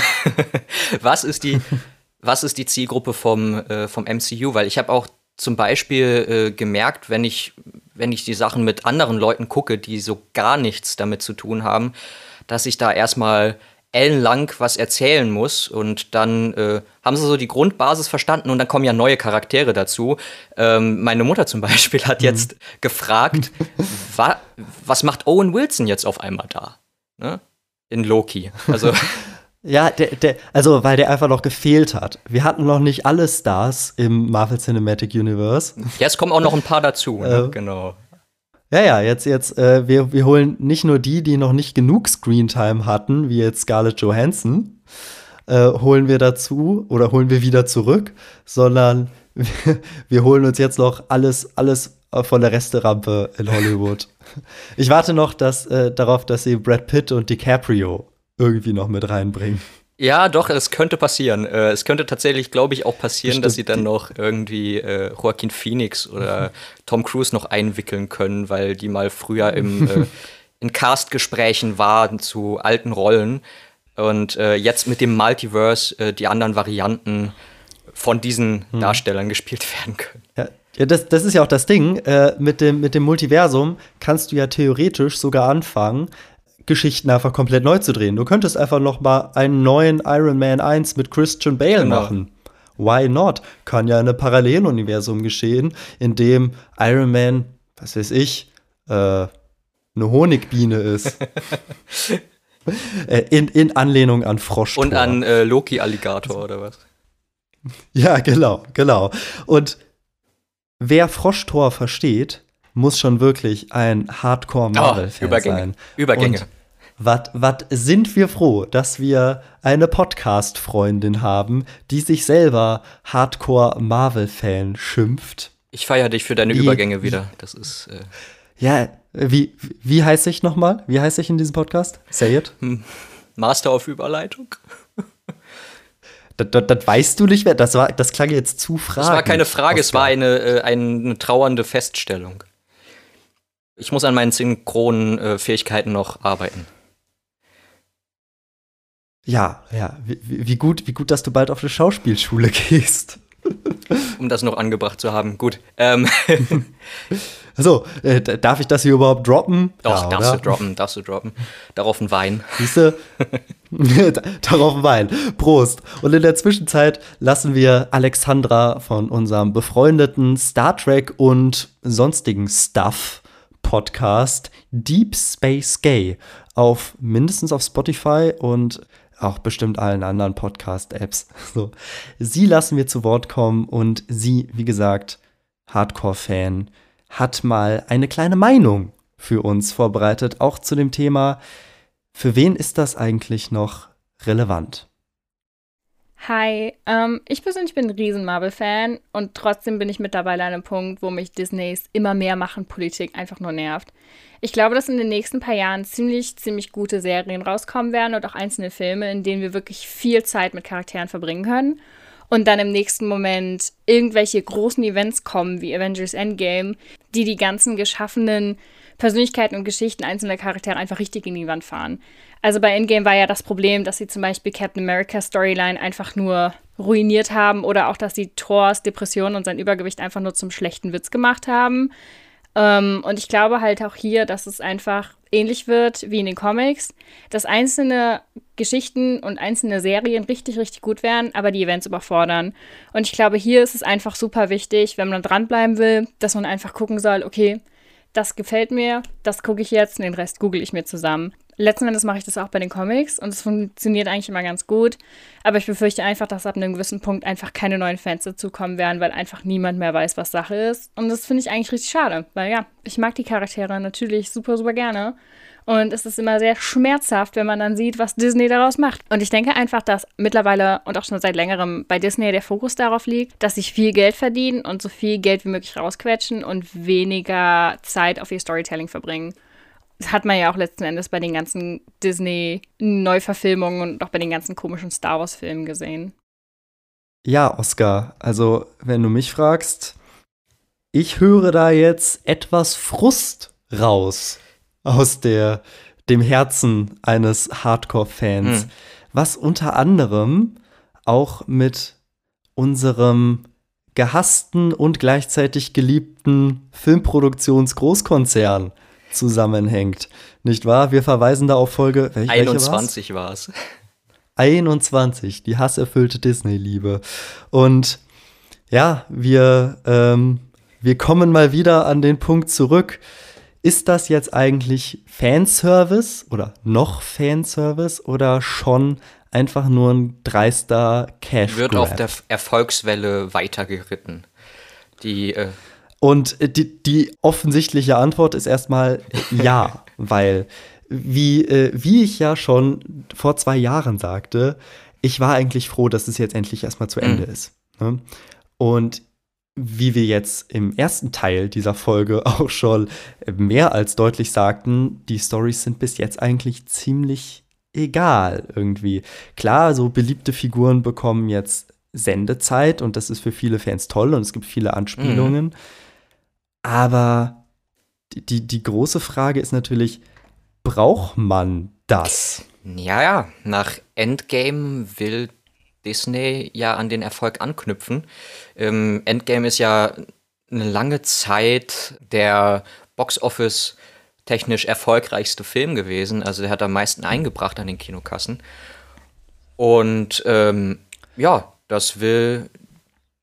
[SPEAKER 2] was, ist die, was ist die Zielgruppe vom, äh, vom MCU? Weil ich habe auch zum Beispiel äh, gemerkt, wenn ich, wenn ich die Sachen mit anderen Leuten gucke, die so gar nichts damit zu tun haben, dass ich da erstmal ellenlang was erzählen muss und dann äh, haben sie so die Grundbasis verstanden und dann kommen ja neue Charaktere dazu. Ähm, meine Mutter zum Beispiel hat jetzt mhm. gefragt, wa was macht Owen Wilson jetzt auf einmal da? Ne? In Loki. Also
[SPEAKER 3] Ja, der, der, also weil der einfach noch gefehlt hat. Wir hatten noch nicht alle Stars im Marvel Cinematic Universe.
[SPEAKER 2] Ja, es kommen auch noch ein paar dazu, ne?
[SPEAKER 3] Äh,
[SPEAKER 2] genau.
[SPEAKER 3] Ja, ja, jetzt, jetzt, äh, wir, wir holen nicht nur die, die noch nicht genug Screentime hatten, wie jetzt Scarlett Johansson, äh, holen wir dazu oder holen wir wieder zurück, sondern wir, wir holen uns jetzt noch alles, alles von der Resterampe in Hollywood. Ich warte noch dass, äh, darauf, dass sie Brad Pitt und DiCaprio irgendwie noch mit reinbringen.
[SPEAKER 2] Ja, doch, es könnte passieren. Äh, es könnte tatsächlich, glaube ich, auch passieren, Bestimmt. dass sie dann noch irgendwie äh, Joaquin Phoenix oder Tom Cruise noch einwickeln können, weil die mal früher im, äh, in Cast-Gesprächen waren zu alten Rollen und äh, jetzt mit dem Multiverse äh, die anderen Varianten von diesen hm. Darstellern gespielt werden können.
[SPEAKER 3] Ja. Ja, das, das ist ja auch das Ding. Äh, mit, dem, mit dem Multiversum kannst du ja theoretisch sogar anfangen, Geschichten einfach komplett neu zu drehen. Du könntest einfach noch mal einen neuen Iron Man 1 mit Christian Bale genau. machen. Why not? Kann ja in einem Paralleluniversum geschehen, in dem Iron Man, was weiß ich, äh, eine Honigbiene ist. Äh, in, in Anlehnung an Frosch.
[SPEAKER 2] Und an äh, Loki-Alligator oder was?
[SPEAKER 3] Ja, genau, genau. Und wer Froschtor versteht, muss schon wirklich ein Hardcore-Marvel-Fan
[SPEAKER 2] oh, Übergänge.
[SPEAKER 3] sein.
[SPEAKER 2] Übergänge. Und
[SPEAKER 3] was sind wir froh, dass wir eine Podcast-Freundin haben, die sich selber Hardcore-Marvel-Fan schimpft.
[SPEAKER 2] Ich feiere dich für deine wie, Übergänge wieder. Das ist. Äh
[SPEAKER 3] ja, wie, wie heiße ich nochmal? Wie heiße ich in diesem Podcast? Say it. Hm.
[SPEAKER 2] Master of Überleitung.
[SPEAKER 3] Das, das, das, weißt du nicht mehr. Das, war, das klang jetzt zu fragend.
[SPEAKER 2] Es war keine Frage, es war eine, äh, eine trauernde Feststellung. Ich muss an meinen synchronen äh, Fähigkeiten noch arbeiten.
[SPEAKER 3] Ja, ja. Wie, wie, gut, wie gut, dass du bald auf eine Schauspielschule gehst.
[SPEAKER 2] um das noch angebracht zu haben. Gut. Ähm.
[SPEAKER 3] So, äh, darf ich das hier überhaupt droppen?
[SPEAKER 2] Doch, ja, darfst oder? du droppen, darfst du droppen. Darauf ein Wein.
[SPEAKER 3] Siehst du? Darauf ein Wein. Prost. Und in der Zwischenzeit lassen wir Alexandra von unserem befreundeten Star Trek und sonstigen Stuff Podcast Deep Space Gay auf mindestens auf Spotify und auch bestimmt allen anderen Podcast-Apps. So. Sie lassen wir zu Wort kommen und sie, wie gesagt, Hardcore-Fan, hat mal eine kleine Meinung für uns vorbereitet, auch zu dem Thema, für wen ist das eigentlich noch relevant?
[SPEAKER 5] Hi, ähm, ich persönlich bin ein riesen Marvel-Fan und trotzdem bin ich mittlerweile an einem Punkt, wo mich Disneys immer mehr machen Politik einfach nur nervt. Ich glaube, dass in den nächsten paar Jahren ziemlich, ziemlich gute Serien rauskommen werden und auch einzelne Filme, in denen wir wirklich viel Zeit mit Charakteren verbringen können. Und dann im nächsten Moment irgendwelche großen Events kommen, wie Avengers Endgame, die die ganzen geschaffenen Persönlichkeiten und Geschichten einzelner Charaktere einfach richtig in die Wand fahren. Also bei Endgame war ja das Problem, dass sie zum Beispiel Captain America Storyline einfach nur ruiniert haben oder auch, dass sie Thors Depression und sein Übergewicht einfach nur zum schlechten Witz gemacht haben. Ähm, und ich glaube halt auch hier, dass es einfach ähnlich wird wie in den Comics, dass einzelne Geschichten und einzelne Serien richtig, richtig gut werden, aber die Events überfordern. Und ich glaube, hier ist es einfach super wichtig, wenn man dranbleiben will, dass man einfach gucken soll, okay, das gefällt mir, das gucke ich jetzt und den Rest google ich mir zusammen. Letzten Endes mache ich das auch bei den Comics und es funktioniert eigentlich immer ganz gut. Aber ich befürchte einfach, dass ab einem gewissen Punkt einfach keine neuen Fans dazukommen werden, weil einfach niemand mehr weiß, was Sache ist. Und das finde ich eigentlich richtig schade, weil ja, ich mag die Charaktere natürlich super, super gerne. Und es ist immer sehr schmerzhaft, wenn man dann sieht, was Disney daraus macht. Und ich denke einfach, dass mittlerweile und auch schon seit längerem bei Disney der Fokus darauf liegt, dass sie viel Geld verdienen und so viel Geld wie möglich rausquetschen und weniger Zeit auf ihr Storytelling verbringen. Das hat man ja auch letzten Endes bei den ganzen Disney-Neuverfilmungen und auch bei den ganzen komischen Star Wars-Filmen gesehen.
[SPEAKER 3] Ja, Oscar, also wenn du mich fragst, ich höre da jetzt etwas Frust raus aus der, dem Herzen eines Hardcore-Fans,
[SPEAKER 2] Hm.
[SPEAKER 3] was unter anderem auch mit unserem gehassten und gleichzeitig geliebten Filmproduktionsgroßkonzern zusammenhängt. Nicht wahr? Wir verweisen da auf Folge welche, welche war's?
[SPEAKER 2] 21 war es.
[SPEAKER 3] 21, die hasserfüllte Disney-Liebe. Und ja, wir, ähm, wir kommen mal wieder an den Punkt zurück. Ist das jetzt eigentlich Fanservice oder noch Fanservice oder schon einfach nur ein dreister cash
[SPEAKER 2] Wird auf der Erfolgswelle weitergeritten. Die, äh,
[SPEAKER 3] Und äh, die, die offensichtliche Antwort ist erstmal ja, weil wie, äh, wie ich ja schon vor zwei Jahren sagte, ich war eigentlich froh, dass es jetzt endlich erstmal zu Ende ist. Ne? Und wie wir jetzt im ersten Teil dieser Folge auch schon mehr als deutlich sagten, die Stories sind bis jetzt eigentlich ziemlich egal irgendwie. Klar, so beliebte Figuren bekommen jetzt Sendezeit und das ist für viele Fans toll und es gibt viele Anspielungen. Aber die, die, große Frage ist natürlich, braucht man das?
[SPEAKER 2] ja, ja, nach Endgame will Disney ja an den Erfolg anknüpfen. Ähm, Endgame ist ja eine lange Zeit der Box-Office technisch erfolgreichste Film gewesen. Also der hat am meisten eingebracht an den Kinokassen. Und ähm, ja, das will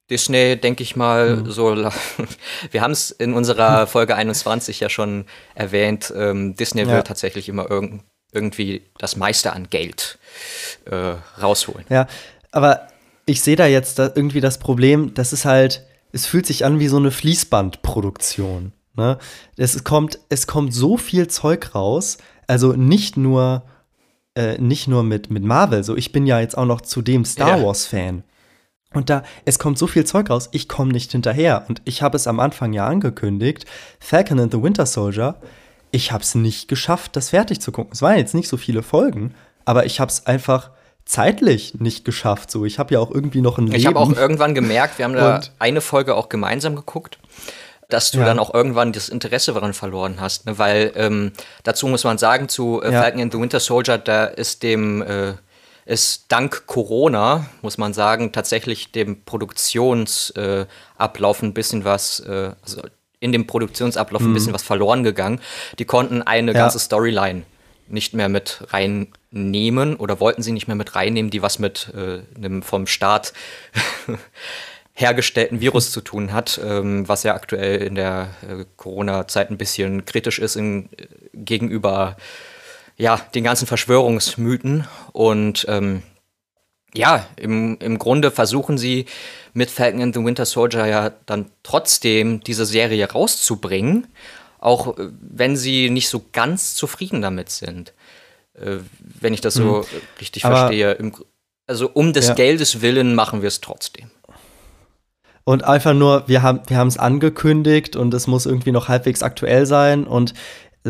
[SPEAKER 2] Disney, denke ich mal, so. la- Wir haben es in unserer Folge 21 ja schon erwähnt. Ähm, Disney will
[SPEAKER 3] Ja.
[SPEAKER 2] tatsächlich immer irgend, irgendwie das meiste an Geld äh, rausholen.
[SPEAKER 3] Ja, aber ich sehe da jetzt da irgendwie das Problem, das ist halt, es fühlt sich an wie so eine Fließbandproduktion. Ne? Es kommt, es kommt so viel Zeug raus, also nicht nur, äh, nicht nur mit, mit Marvel, so ich bin ja jetzt auch noch zudem Star
[SPEAKER 2] Ja.
[SPEAKER 3] Wars-Fan. Und da, es kommt so viel Zeug raus, ich komme nicht hinterher. Und ich habe es am Anfang ja angekündigt, Falcon and the Winter Soldier, ich habe es nicht geschafft, das fertig zu gucken. Es waren jetzt nicht so viele Folgen, aber ich habe es einfach zeitlich nicht geschafft. So, ich habe ja auch irgendwie noch ein Leben.
[SPEAKER 2] Ich habe auch irgendwann gemerkt, wir haben da
[SPEAKER 3] Und-
[SPEAKER 2] eine Folge auch gemeinsam geguckt, dass du
[SPEAKER 3] Ja.
[SPEAKER 2] dann auch irgendwann das Interesse daran verloren hast. Ne? Weil ähm, dazu muss man sagen, zu äh,
[SPEAKER 3] Ja.
[SPEAKER 2] Falcon and the Winter Soldier, da ist dem äh, ist dank Corona, muss man sagen, tatsächlich dem Produktionsablauf äh, ein bisschen was, äh, also in dem Produktionsablauf ein bisschen was verloren gegangen. Die konnten eine
[SPEAKER 3] Mhm. Ja.
[SPEAKER 2] ganze Storyline nicht mehr mit reinnehmen oder wollten sie nicht mehr mit reinnehmen, die was mit äh, einem vom Staat hergestellten Virus zu tun hat, ähm, was ja aktuell in der äh, Corona-Zeit ein bisschen kritisch ist in, äh, gegenüber ja, den ganzen Verschwörungsmythen. Und ähm, ja, im, im Grunde versuchen sie mit Falcon and the Winter Soldier ja dann trotzdem diese Serie rauszubringen, auch äh, wenn sie nicht so ganz zufrieden damit sind. Äh, wenn ich das so äh, richtig
[SPEAKER 3] Aber-
[SPEAKER 2] verstehe. Im, also um des
[SPEAKER 3] Ja.
[SPEAKER 2] Geldes willen machen wir es trotzdem.
[SPEAKER 3] Und einfach nur, wir haben wir haben es angekündigt und es muss irgendwie noch halbwegs aktuell sein. Und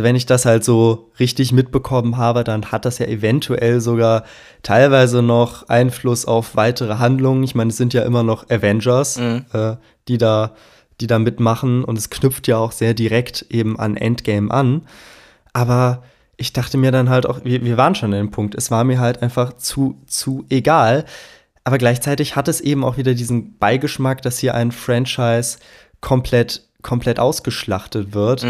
[SPEAKER 3] wenn ich das halt so richtig mitbekommen habe, dann hat das ja eventuell sogar teilweise noch Einfluss auf weitere Handlungen. Ich meine, es sind ja immer noch Avengers, äh, die da die da mitmachen und es knüpft ja auch sehr direkt eben an Endgame an. Aber ich dachte mir dann halt auch, wir, wir waren schon an dem Punkt, es war mir halt einfach zu, zu egal. Aber gleichzeitig hat es eben auch wieder diesen Beigeschmack, dass hier ein Franchise komplett, komplett ausgeschlachtet wird.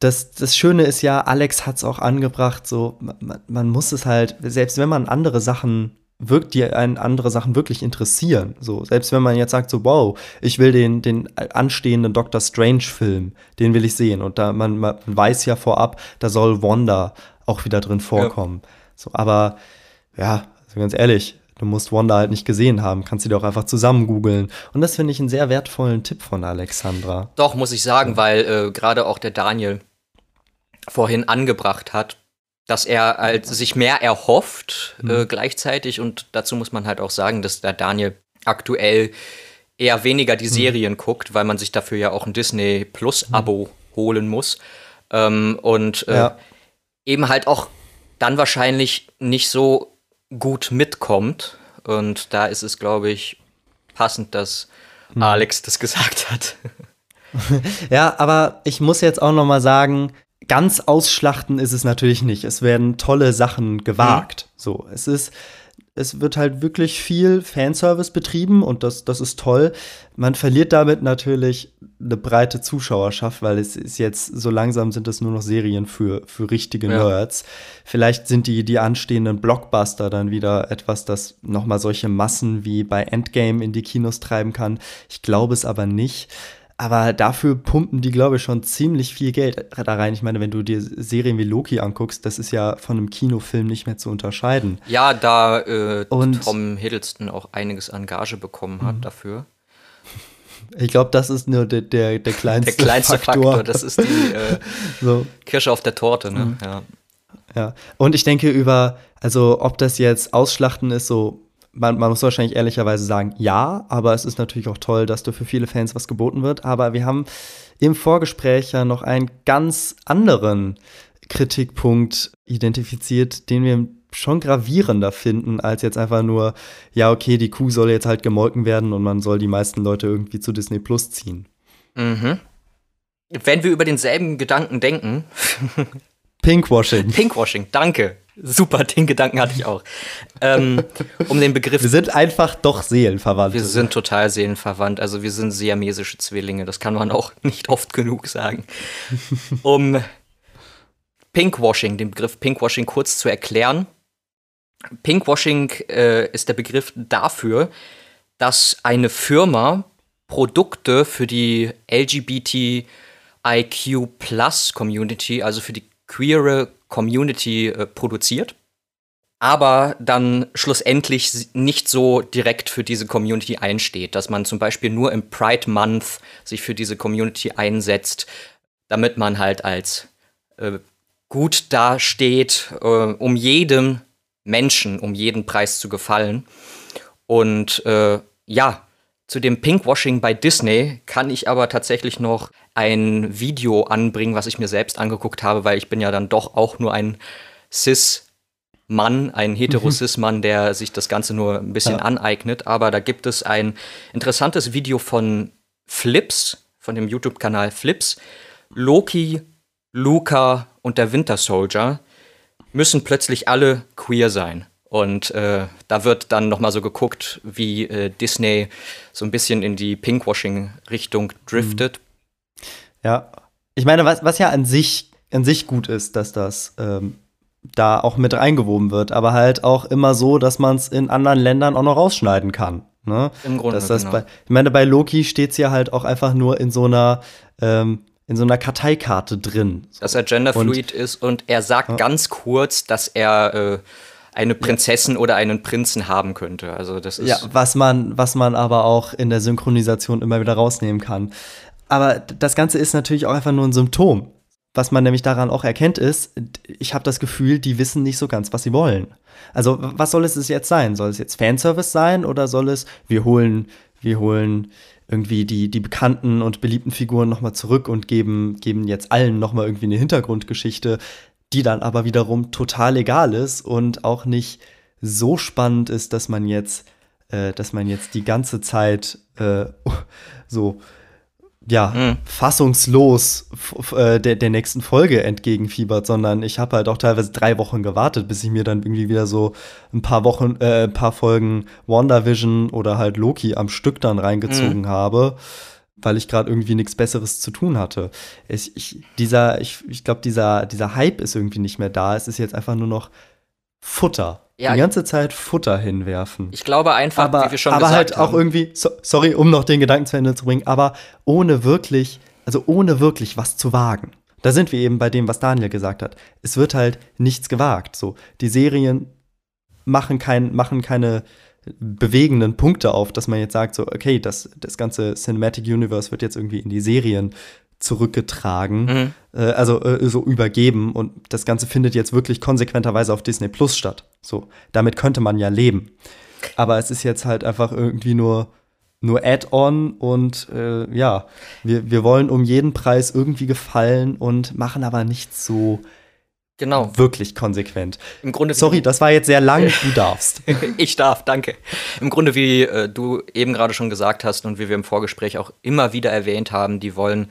[SPEAKER 3] Das, das Schöne ist ja, Alex hat es auch angebracht, so, man, man muss es halt, selbst wenn man andere Sachen wirkt, die einen andere Sachen wirklich interessieren. So, selbst wenn man jetzt sagt, so, wow, ich will den, den anstehenden Doctor Strange-Film, den will ich sehen. Und da man, man weiß ja vorab, da soll Wanda auch wieder drin vorkommen. So, aber ja, also ganz ehrlich, du musst Wanda halt nicht gesehen haben, kannst sie doch einfach zusammen googeln. Und das finde ich einen sehr wertvollen Tipp von Alexandra.
[SPEAKER 2] Doch, muss ich sagen, weil äh, gerade auch der Daniel vorhin angebracht hat, dass er halt sich mehr erhofft äh, gleichzeitig. Und dazu muss man halt auch sagen, dass der Daniel aktuell eher weniger die Serien guckt, weil man sich dafür ja auch ein Disney Plus Abo holen muss. Ähm, und äh,
[SPEAKER 3] Ja.
[SPEAKER 2] eben halt auch dann wahrscheinlich nicht so gut mitkommt und da ist es glaube ich passend, dass hm. Alex das gesagt hat.
[SPEAKER 3] ja, aber ich muss jetzt auch noch mal sagen, ganz ausschlachten ist es natürlich nicht. Es werden tolle Sachen gewagt. Mhm. So, es ist es wird halt wirklich viel Fanservice betrieben und das, das ist toll. Man verliert damit natürlich eine breite Zuschauerschaft, weil es ist jetzt, so langsam sind es nur noch Serien für, für richtige ja. Nerds. Vielleicht sind die, die anstehenden Blockbuster dann wieder etwas, das nochmal solche Massen wie bei Endgame in die Kinos treiben kann. Ich glaube es aber nicht. Aber dafür pumpen die, glaube ich, schon ziemlich viel Geld da rein. Ich meine, wenn du dir Serien wie Loki anguckst, das ist ja von einem Kinofilm nicht mehr zu unterscheiden.
[SPEAKER 2] Ja, da äh, Und, Tom Hiddleston auch einiges an Gage bekommen hat mhm. dafür.
[SPEAKER 3] Ich glaube, das ist nur der, der, der kleinste,
[SPEAKER 2] der kleinste Faktor. Faktor. Das ist die äh, so. Kirsche auf der Torte, ne? Mhm. Ja.
[SPEAKER 3] ja. Und ich denke über, also ob das jetzt Ausschlachten ist, so man, man, muss wahrscheinlich ehrlicherweise sagen, ja, aber es ist natürlich auch toll, dass da für viele Fans was geboten wird. Aber wir haben im Vorgespräch ja noch einen ganz anderen Kritikpunkt identifiziert, den wir schon gravierender finden, als jetzt einfach nur, ja, okay, die Kuh soll jetzt halt gemolken werden und man soll die meisten Leute irgendwie zu Disney Plus ziehen.
[SPEAKER 2] Mhm. Wenn wir über denselben Gedanken denken.
[SPEAKER 3] Pinkwashing.
[SPEAKER 2] Pinkwashing, danke. Super, den Gedanken hatte ich auch. Ähm, um den Begriff.
[SPEAKER 3] Wir sind einfach doch seelenverwandt.
[SPEAKER 2] Wir sind total seelenverwandt. Also wir sind siamesische Zwillinge. Das kann man auch nicht oft genug sagen. Um Pinkwashing, den Begriff Pinkwashing kurz zu erklären. Pinkwashing äh, ist der Begriff dafür, dass eine Firma Produkte für die LGBTIQ Plus Community, also für die queere Community äh, produziert, aber dann schlussendlich nicht so direkt für diese Community einsteht, dass man zum Beispiel nur im Pride Month sich für diese Community einsetzt, damit man halt als äh, gut dasteht, äh, um jedem Menschen, um jeden Preis zu gefallen. Und äh, ja, zu dem Pinkwashing bei Disney kann ich aber tatsächlich noch ein Video anbringen, was ich mir selbst angeguckt habe, weil ich bin ja dann doch auch nur ein Cis-Mann, ein Hetero-Cis-Mann, der sich das Ganze nur ein bisschen ja. aneignet. Aber da gibt es ein interessantes Video von Flips, von dem YouTube-Kanal Flips. Loki, Luca und der Winter Soldier müssen plötzlich alle queer sein. Und äh, da wird dann noch mal so geguckt, wie äh, Disney so ein bisschen in die Pinkwashing-Richtung driftet.
[SPEAKER 3] Ja, ich meine, was, was ja an sich, an sich gut ist, dass das ähm, da auch mit reingewoben wird, aber halt auch immer so, dass man es in anderen Ländern auch noch rausschneiden kann. Ne?
[SPEAKER 2] Im Grunde,
[SPEAKER 3] dass das genau. bei, Ich meine, bei Loki steht es ja halt auch einfach nur in so einer ähm, in so einer Karteikarte drin.
[SPEAKER 2] Dass er genderfluid ist und er sagt ja. ganz kurz, dass er äh, eine Prinzessin ja. oder einen Prinzen haben könnte. Also das ist
[SPEAKER 3] ja, was man, was man aber auch in der Synchronisation immer wieder rausnehmen kann. Aber das Ganze ist natürlich auch einfach nur ein Symptom. Was man nämlich daran auch erkennt, ist, ich habe das Gefühl, die wissen nicht so ganz, was sie wollen. Also, was soll es jetzt sein? Soll es jetzt Fanservice sein oder soll es, wir holen, wir holen irgendwie die, die bekannten und beliebten Figuren nochmal zurück und geben, geben jetzt allen nochmal irgendwie eine Hintergrundgeschichte die dann aber wiederum total egal ist und auch nicht so spannend ist, dass man jetzt, äh, dass man jetzt die ganze Zeit äh, so ja, mhm. fassungslos äh, der, der nächsten Folge entgegenfiebert, sondern ich habe halt auch teilweise drei Wochen gewartet, bis ich mir dann irgendwie wieder so ein paar Wochen, äh, ein paar Folgen WandaVision oder halt Loki am Stück dann reingezogen mhm. habe weil ich gerade irgendwie nichts Besseres zu tun hatte. Ich, ich dieser, ich, ich glaube, dieser, dieser Hype ist irgendwie nicht mehr da. Es ist jetzt einfach nur noch Futter. Ja, die ganze Zeit Futter hinwerfen.
[SPEAKER 2] Ich glaube einfach,
[SPEAKER 3] aber,
[SPEAKER 2] wie wir schon
[SPEAKER 3] aber
[SPEAKER 2] gesagt
[SPEAKER 3] halt auch irgendwie, so, sorry, um noch den Gedanken zu Ende zu bringen, aber ohne wirklich, also ohne wirklich was zu wagen. Da sind wir eben bei dem, was Daniel gesagt hat. Es wird halt nichts gewagt. So, die Serien machen, kein, machen keine bewegenden Punkte auf, dass man jetzt sagt, so, okay, das, das ganze Cinematic Universe wird jetzt irgendwie in die Serien zurückgetragen, mhm. äh, also äh, so übergeben und das Ganze findet jetzt wirklich konsequenterweise auf Disney Plus statt. So, damit könnte man ja leben. Aber es ist jetzt halt einfach irgendwie nur, nur Add-on und äh, ja, wir, wir wollen um jeden Preis irgendwie gefallen und machen aber nicht so
[SPEAKER 2] Genau.
[SPEAKER 3] Wirklich konsequent.
[SPEAKER 2] Im Grunde
[SPEAKER 3] Sorry, das war jetzt sehr lang, du darfst.
[SPEAKER 2] ich darf, danke. Im Grunde, wie äh, du eben gerade schon gesagt hast und wie wir im Vorgespräch auch immer wieder erwähnt haben, die wollen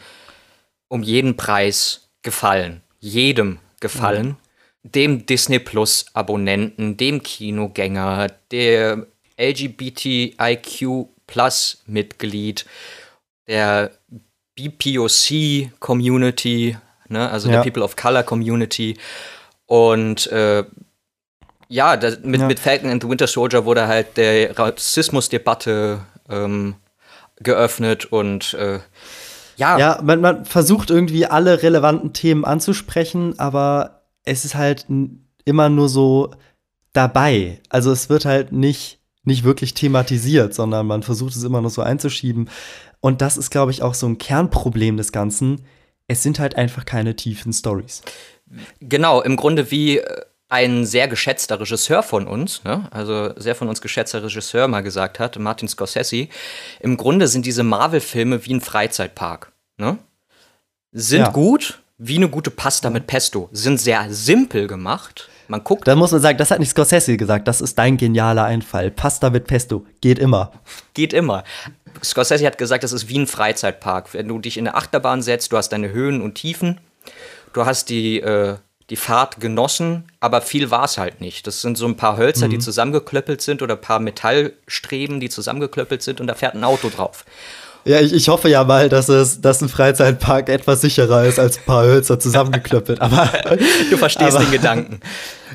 [SPEAKER 2] um jeden Preis gefallen. Jedem gefallen. Mhm. Dem Disney Plus Abonnenten, dem Kinogänger, der LGBTIQ Plus Mitglied, der BPOC Community, ne? also ja. der People of Color Community. Und äh, ja, das, mit, ja. mit Falcon and the Winter Soldier wurde halt der Rassismusdebatte ähm, geöffnet und äh, ja.
[SPEAKER 3] Ja, man, man versucht irgendwie alle relevanten Themen anzusprechen, aber es ist halt immer nur so dabei. Also es wird halt nicht, nicht wirklich thematisiert, sondern man versucht es immer nur so einzuschieben. Und das ist, glaube ich, auch so ein Kernproblem des Ganzen es sind halt einfach keine tiefen Stories.
[SPEAKER 2] Genau, im Grunde wie äh, ein sehr geschätzter Regisseur von uns, ne? also sehr von uns geschätzter Regisseur mal gesagt hat, Martin Scorsese, im Grunde sind diese Marvel-Filme wie ein Freizeitpark. Ne? Sind ja. gut, wie eine gute Pasta mit Pesto, sind sehr simpel gemacht. Man guckt.
[SPEAKER 3] Da muss man sagen, das hat nicht Scorsese gesagt, das ist dein genialer Einfall. Pasta mit Pesto, geht immer.
[SPEAKER 2] Geht immer. Scorsese hat gesagt, das ist wie ein Freizeitpark. Wenn du dich in eine Achterbahn setzt, du hast deine Höhen und Tiefen, du hast die, äh, die Fahrt genossen, aber viel war es halt nicht. Das sind so ein paar Hölzer, mhm. die zusammengeklöppelt sind oder ein paar Metallstreben, die zusammengeklöppelt sind und da fährt ein Auto drauf.
[SPEAKER 3] Ja, ich, ich hoffe ja mal, dass es, dass ein Freizeitpark etwas sicherer ist als ein paar Hölzer zusammengeklöppelt. Aber
[SPEAKER 2] du verstehst aber, den Gedanken.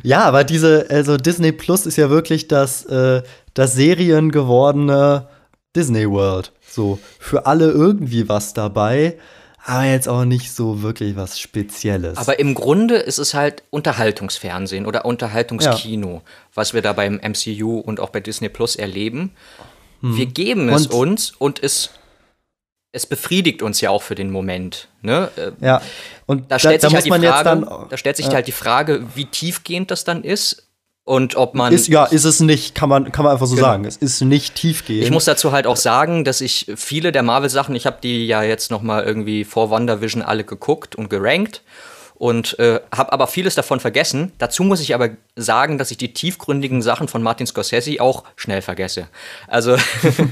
[SPEAKER 3] Ja, aber diese, also Disney Plus ist ja wirklich das, äh, das seriengewordene Disney World. So, für alle irgendwie was dabei, aber jetzt auch nicht so wirklich was Spezielles.
[SPEAKER 2] Aber im Grunde ist es halt Unterhaltungsfernsehen oder Unterhaltungskino, ja. was wir da beim MCU und auch bei Disney Plus erleben. Hm. Wir geben es und uns und es es befriedigt uns ja auch für den Moment. Ne?
[SPEAKER 3] Ja.
[SPEAKER 2] Und da stellt da, sich da halt die Frage, da stellt sich ja. halt die Frage, wie tiefgehend das dann ist und ob man.
[SPEAKER 3] Ist, ja, ist es nicht, kann man, kann man einfach so genau. sagen. Es ist nicht tiefgehend.
[SPEAKER 2] Ich muss dazu halt auch sagen, dass ich viele der Marvel-Sachen, ich habe die ja jetzt noch mal irgendwie vor WandaVision alle geguckt und gerankt und äh, habe aber vieles davon vergessen. Dazu muss ich aber sagen, dass ich die tiefgründigen Sachen von Martin Scorsese auch schnell vergesse. Also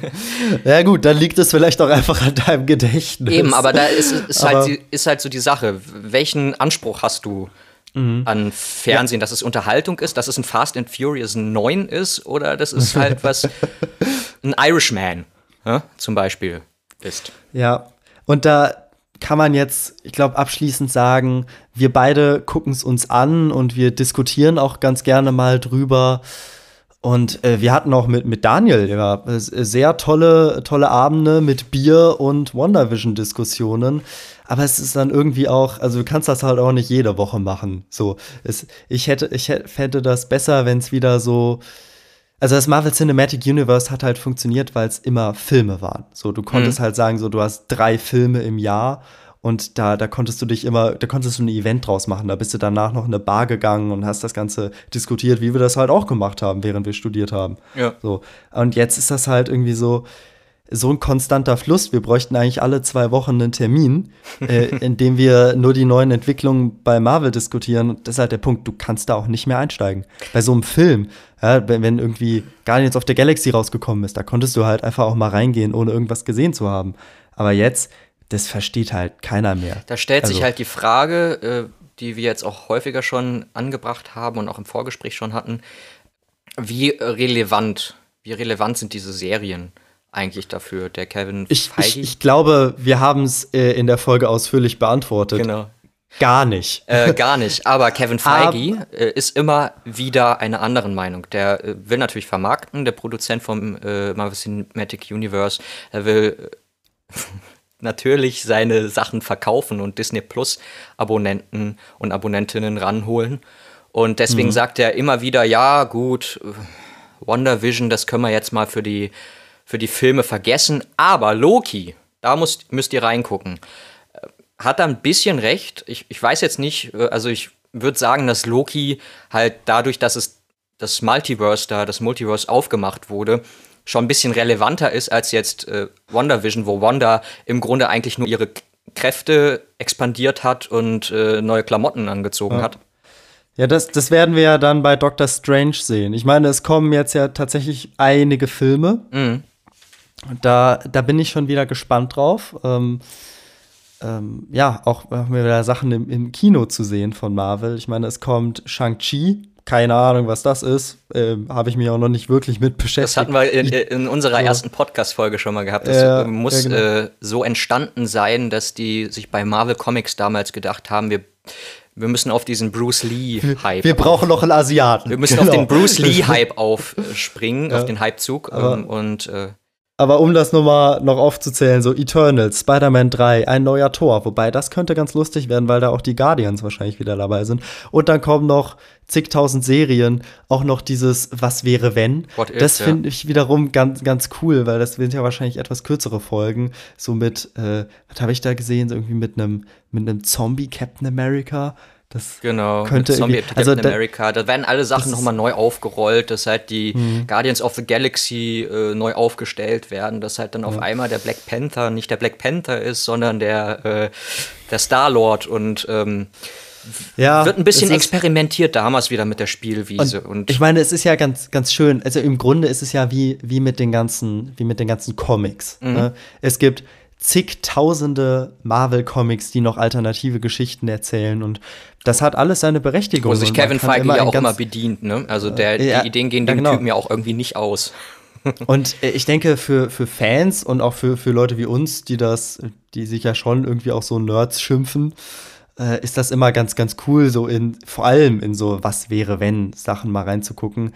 [SPEAKER 3] ja gut, dann liegt es vielleicht auch einfach an deinem Gedächtnis.
[SPEAKER 2] Eben, aber da ist, ist, halt, ist halt so die Sache. Welchen Anspruch hast du? Mhm. an Fernsehen, ja. dass es Unterhaltung ist, dass es ein Fast and Furious 9 ist oder dass es halt was ein Irishman ja, zum Beispiel ist.
[SPEAKER 3] Ja, und da kann man jetzt, ich glaube, abschließend sagen, wir beide gucken es uns an und wir diskutieren auch ganz gerne mal drüber. Und äh, wir hatten auch mit, mit Daniel ja, sehr tolle, tolle Abende mit Bier und WandaVision-Diskussionen. Aber es ist dann irgendwie auch, also du kannst das halt auch nicht jede Woche machen. So, es, ich hätte, ich hätte das besser, wenn es wieder so. Also das Marvel Cinematic Universe hat halt funktioniert, weil es immer Filme waren. So, du konntest mhm. halt sagen, so du hast drei Filme im Jahr und da, da konntest du dich immer, da konntest du ein Event draus machen. Da bist du danach noch in eine Bar gegangen und hast das Ganze diskutiert, wie wir das halt auch gemacht haben, während wir studiert haben.
[SPEAKER 2] Ja.
[SPEAKER 3] So. Und jetzt ist das halt irgendwie so, so ein konstanter Fluss. Wir bräuchten eigentlich alle zwei Wochen einen Termin, äh, in dem wir nur die neuen Entwicklungen bei Marvel diskutieren. Das ist halt der Punkt, du kannst da auch nicht mehr einsteigen. Bei so einem Film, ja, wenn, wenn irgendwie Guardians of the Galaxy rausgekommen ist, da konntest du halt einfach auch mal reingehen, ohne irgendwas gesehen zu haben. Aber jetzt, das versteht halt keiner mehr.
[SPEAKER 2] Da stellt also, sich halt die Frage, äh, die wir jetzt auch häufiger schon angebracht haben und auch im Vorgespräch schon hatten, wie relevant, wie relevant sind diese Serien? eigentlich dafür, der Kevin
[SPEAKER 3] ich, Feige? Ich, ich glaube, wir haben es äh, in der Folge ausführlich beantwortet.
[SPEAKER 2] Genau.
[SPEAKER 3] Gar nicht.
[SPEAKER 2] Äh, gar nicht. Aber Kevin Feige äh, ist immer wieder einer anderen Meinung. Der äh, will natürlich vermarkten, der Produzent vom äh, Marvel Cinematic Universe. Er will natürlich seine Sachen verkaufen und Disney Plus Abonnenten und Abonnentinnen ranholen. Und deswegen mhm. sagt er immer wieder, ja, gut, Wonder Vision, das können wir jetzt mal für die für die Filme vergessen. Aber Loki, da müsst, müsst ihr reingucken, äh, hat da ein bisschen recht. Ich, ich weiß jetzt nicht, äh, also ich würde sagen, dass Loki halt dadurch, dass es das Multiverse da, das Multiverse aufgemacht wurde, schon ein bisschen relevanter ist als jetzt äh, WandaVision, wo Wanda im Grunde eigentlich nur ihre Kräfte expandiert hat und äh, neue Klamotten angezogen ja. hat.
[SPEAKER 3] Ja, das, das werden wir ja dann bei Doctor Strange sehen. Ich meine, es kommen jetzt ja tatsächlich einige Filme.
[SPEAKER 2] Mhm.
[SPEAKER 3] Da, da bin ich schon wieder gespannt drauf. Ähm, ähm, ja, auch, auch wieder Sachen im, im Kino zu sehen von Marvel. Ich meine, es kommt Shang-Chi. Keine Ahnung, was das ist. Ähm, Habe ich mich auch noch nicht wirklich mit beschäftigt.
[SPEAKER 2] Das hatten wir in, in unserer ersten Podcast-Folge schon mal gehabt. Das
[SPEAKER 3] Ja,
[SPEAKER 2] muss
[SPEAKER 3] ja, genau.
[SPEAKER 2] äh, so entstanden sein, dass die sich bei Marvel Comics damals gedacht haben, wir, wir müssen auf diesen Bruce Lee-Hype.
[SPEAKER 3] Wir brauchen noch einen Asiaten.
[SPEAKER 2] wir müssen auf
[SPEAKER 3] Genau.
[SPEAKER 2] den Bruce Lee-Hype aufspringen, auf den Hypezug. Ähm, und äh,
[SPEAKER 3] Aber um das nochmal noch aufzuzählen, so Eternals, Spider-Man 3, ein neuer Tor, wobei das könnte ganz lustig werden, weil da auch die Guardians wahrscheinlich wieder dabei sind. Und dann kommen noch zigtausend Serien, auch noch dieses Was wäre wenn.
[SPEAKER 2] What
[SPEAKER 3] das
[SPEAKER 2] ja.
[SPEAKER 3] finde ich wiederum ganz, ganz cool, weil das sind ja wahrscheinlich etwas kürzere Folgen. So mit, äh, was habe ich da gesehen? So irgendwie mit einem mit einem Zombie Captain America. Das
[SPEAKER 2] Genau,
[SPEAKER 3] könnte
[SPEAKER 2] Zombie
[SPEAKER 3] irgendwie-
[SPEAKER 2] Captain
[SPEAKER 3] also da-
[SPEAKER 2] America. Da werden alle Sachen nochmal neu aufgerollt, dass halt die
[SPEAKER 3] Mhm.
[SPEAKER 2] Guardians of the Galaxy äh, neu aufgestellt werden, dass halt dann auf einmal der Black Panther nicht der Black Panther ist, sondern der, äh, der Star-Lord und ähm,
[SPEAKER 3] ja,
[SPEAKER 2] wird ein bisschen experimentiert damals wieder mit der Spielwiese. Und,
[SPEAKER 3] ich meine, es ist ja ganz, ganz schön. Also im Grunde ist es ja wie, wie mit den ganzen, wie mit den ganzen Comics.
[SPEAKER 2] Mhm.
[SPEAKER 3] Ne? Es gibt zigtausende Marvel-Comics, die noch alternative Geschichten erzählen und das hat alles seine Berechtigung.
[SPEAKER 2] wo sich Kevin Feige ja auch immer
[SPEAKER 3] ganz-
[SPEAKER 2] bedient, ne? Also der,
[SPEAKER 3] Ja,
[SPEAKER 2] die Ideen gehen
[SPEAKER 3] ja,
[SPEAKER 2] dem
[SPEAKER 3] genau.
[SPEAKER 2] Typen ja auch irgendwie nicht aus.
[SPEAKER 3] Und äh, ich denke, für, für Fans und auch für, für Leute wie uns, die das, die sich ja schon irgendwie auch so Nerds schimpfen, äh, ist das immer ganz, ganz cool, so in, vor allem in so Was wäre, wenn Sachen mal reinzugucken.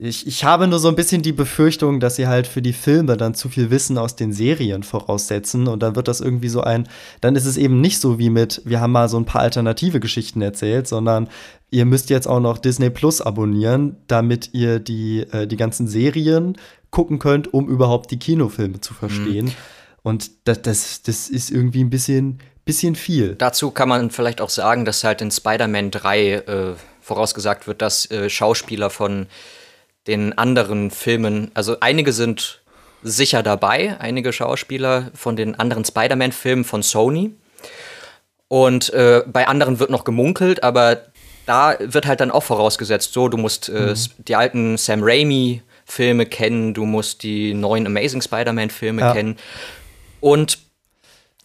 [SPEAKER 3] Ich, ich habe nur so ein bisschen die Befürchtung, dass sie halt für die Filme dann zu viel Wissen aus den Serien voraussetzen und dann wird das irgendwie so ein, dann ist es eben nicht so wie mit, wir haben mal so ein paar alternative Geschichten erzählt, sondern ihr müsst jetzt auch noch Disney Plus abonnieren, damit ihr die, äh, die ganzen Serien gucken könnt, um überhaupt die Kinofilme zu verstehen. Und das, das, das ist irgendwie ein bisschen, bisschen viel.
[SPEAKER 2] Dazu kann man vielleicht auch sagen, dass halt in Spider-Man 3 äh, vorausgesagt wird, dass äh, Schauspieler von den anderen Filmen, also einige sind sicher dabei, einige Schauspieler von den anderen Spider-Man-Filmen von Sony. Und äh, bei anderen wird noch gemunkelt, aber da wird halt dann auch vorausgesetzt, so, du musst äh, s- die alten Sam Raimi-Filme kennen, du musst die neuen Amazing Spider-Man-Filme
[SPEAKER 3] Ja.
[SPEAKER 2] kennen. Und